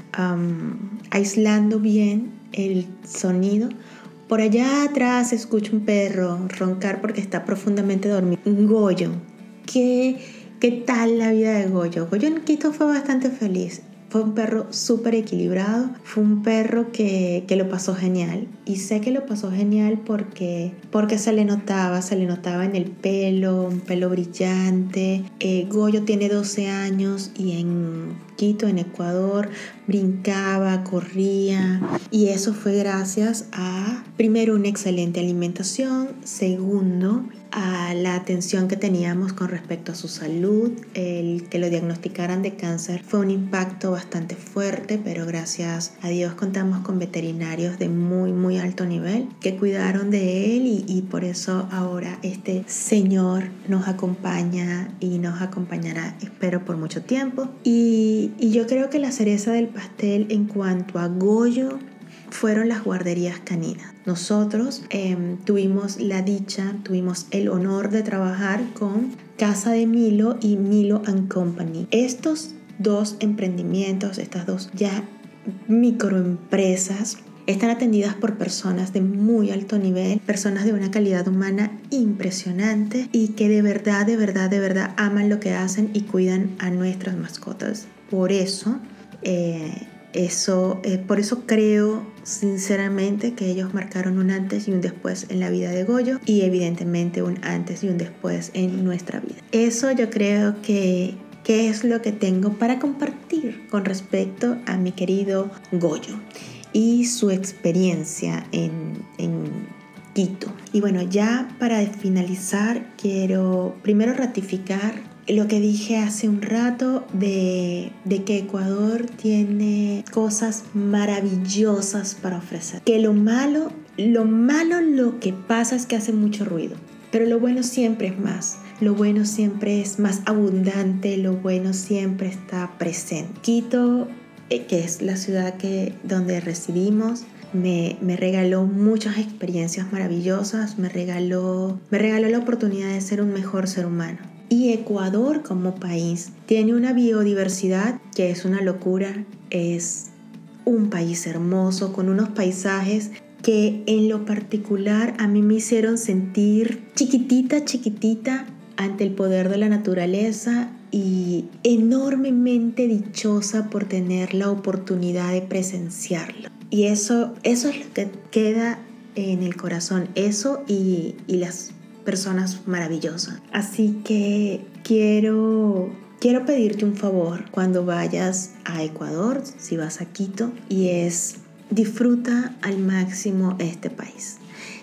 aislando bien el sonido, por allá atrás escucho un perro roncar porque está profundamente dormido. Goyo. ¿Qué, ¿Qué tal la vida de Goyo? Goyo en Quito fue bastante feliz. Fue un perro súper equilibrado, fue un perro que, que, lo pasó genial. Y sé que lo pasó genial porque, porque se le notaba, se le notaba en el pelo, un pelo brillante. Eh, Goyo tiene 12 años y en Quito, en Ecuador, brincaba, corría. Y eso fue gracias a, primero, una excelente alimentación, segundo, a la atención que teníamos con respecto a su salud. El que lo diagnosticaran de cáncer fue un impacto bastante fuerte, pero gracias a Dios contamos con veterinarios de muy, muy alto nivel que cuidaron de él y, por eso ahora este señor nos acompaña y nos acompañará, espero, por mucho tiempo. Y, y yo creo que la cereza del pastel en cuanto a Goyo fueron las guarderías caninas. Nosotros em, tuvimos la dicha, tuvimos el honor de trabajar con Casa de Milo y Milo ⁇ Company. Estos dos emprendimientos, estas dos ya microempresas, están atendidas por personas de muy alto nivel, personas de una calidad humana impresionante y que de verdad, de verdad, de verdad aman lo que hacen y cuidan a nuestras mascotas. Por eso, eh, eso, eh, por eso creo sinceramente que ellos marcaron un antes y un después en la vida de Goyo y evidentemente un antes y un después en nuestra vida. Eso yo creo que, que es lo que tengo para compartir con respecto a mi querido Goyo y su experiencia en, en Quito. Y bueno, ya para finalizar, quiero primero ratificar lo que dije hace un rato de, que Ecuador tiene cosas maravillosas para ofrecer. Que lo malo, lo malo lo que pasa es que hace mucho ruido, pero lo bueno siempre es más. Lo bueno siempre es más abundante, lo bueno siempre está presente. Quito, eh, que es la ciudad que, donde residimos, me, me, regaló muchas experiencias maravillosas, me regaló, me regaló la oportunidad de ser un mejor ser humano. Y Ecuador como país tiene una biodiversidad que es una locura, es un país hermoso, con unos paisajes que en lo particular a mí me hicieron sentir chiquitita, chiquitita ante el poder de la naturaleza y enormemente dichosa por tener la oportunidad de presenciarlo. Y eso, eso es lo que queda en el corazón, eso y, y las personas maravillosas. Así que quiero quiero pedirte un favor cuando vayas a Ecuador, si vas a Quito, y es disfruta al máximo este país.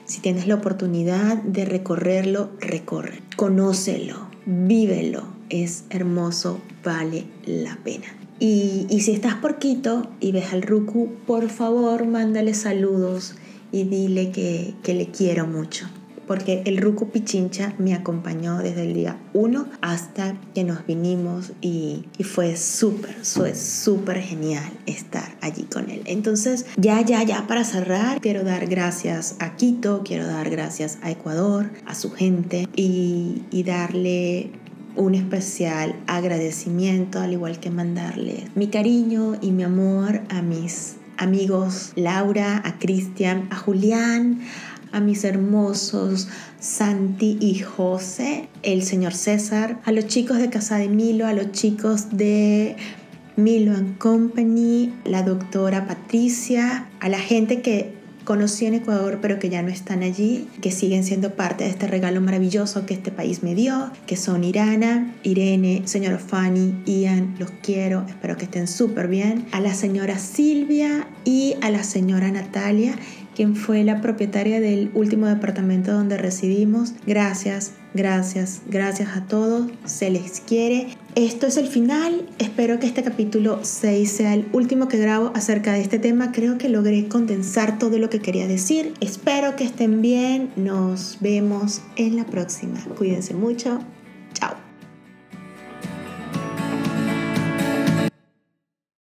Si tienes la oportunidad de recorrerlo, recorre. Conócelo, vívelo. Es hermoso, vale la pena. Y, si estás por Quito y ves al Ruku, por favor, mándale saludos y dile que, que le quiero mucho porque el Ruku Pichincha me acompañó desde el día 1 hasta que nos vinimos y, fue súper, fue súper genial estar allí con él. Entonces, ya, ya, ya para cerrar, quiero dar gracias a Quito, quiero dar gracias a Ecuador, a su gente y darle un especial agradecimiento, al igual que mandarle mi cariño y mi amor a mis amigos Laura, a Cristian, a Julián, a mis hermosos Santi y José, el señor César, a los chicos de Casa de Milo, a los chicos de Milo and Company, la doctora Patricia, a la gente que conocí en Ecuador pero que ya no están allí, que siguen siendo parte de este regalo maravilloso que este país me dio, que son Irana, Irene, señora Fanny, Ian, los quiero, espero que estén súper bien, a la señora Silvia y a la señora Natalia quien fue la propietaria del último departamento donde residimos. Gracias, gracias, gracias a todos. Se les quiere. Esto es el final. Espero que este capítulo 6 sea el último que grabo acerca de este tema. Creo que logré condensar todo lo que quería decir. Espero que estén bien. Nos vemos en la próxima. Cuídense mucho. Chao.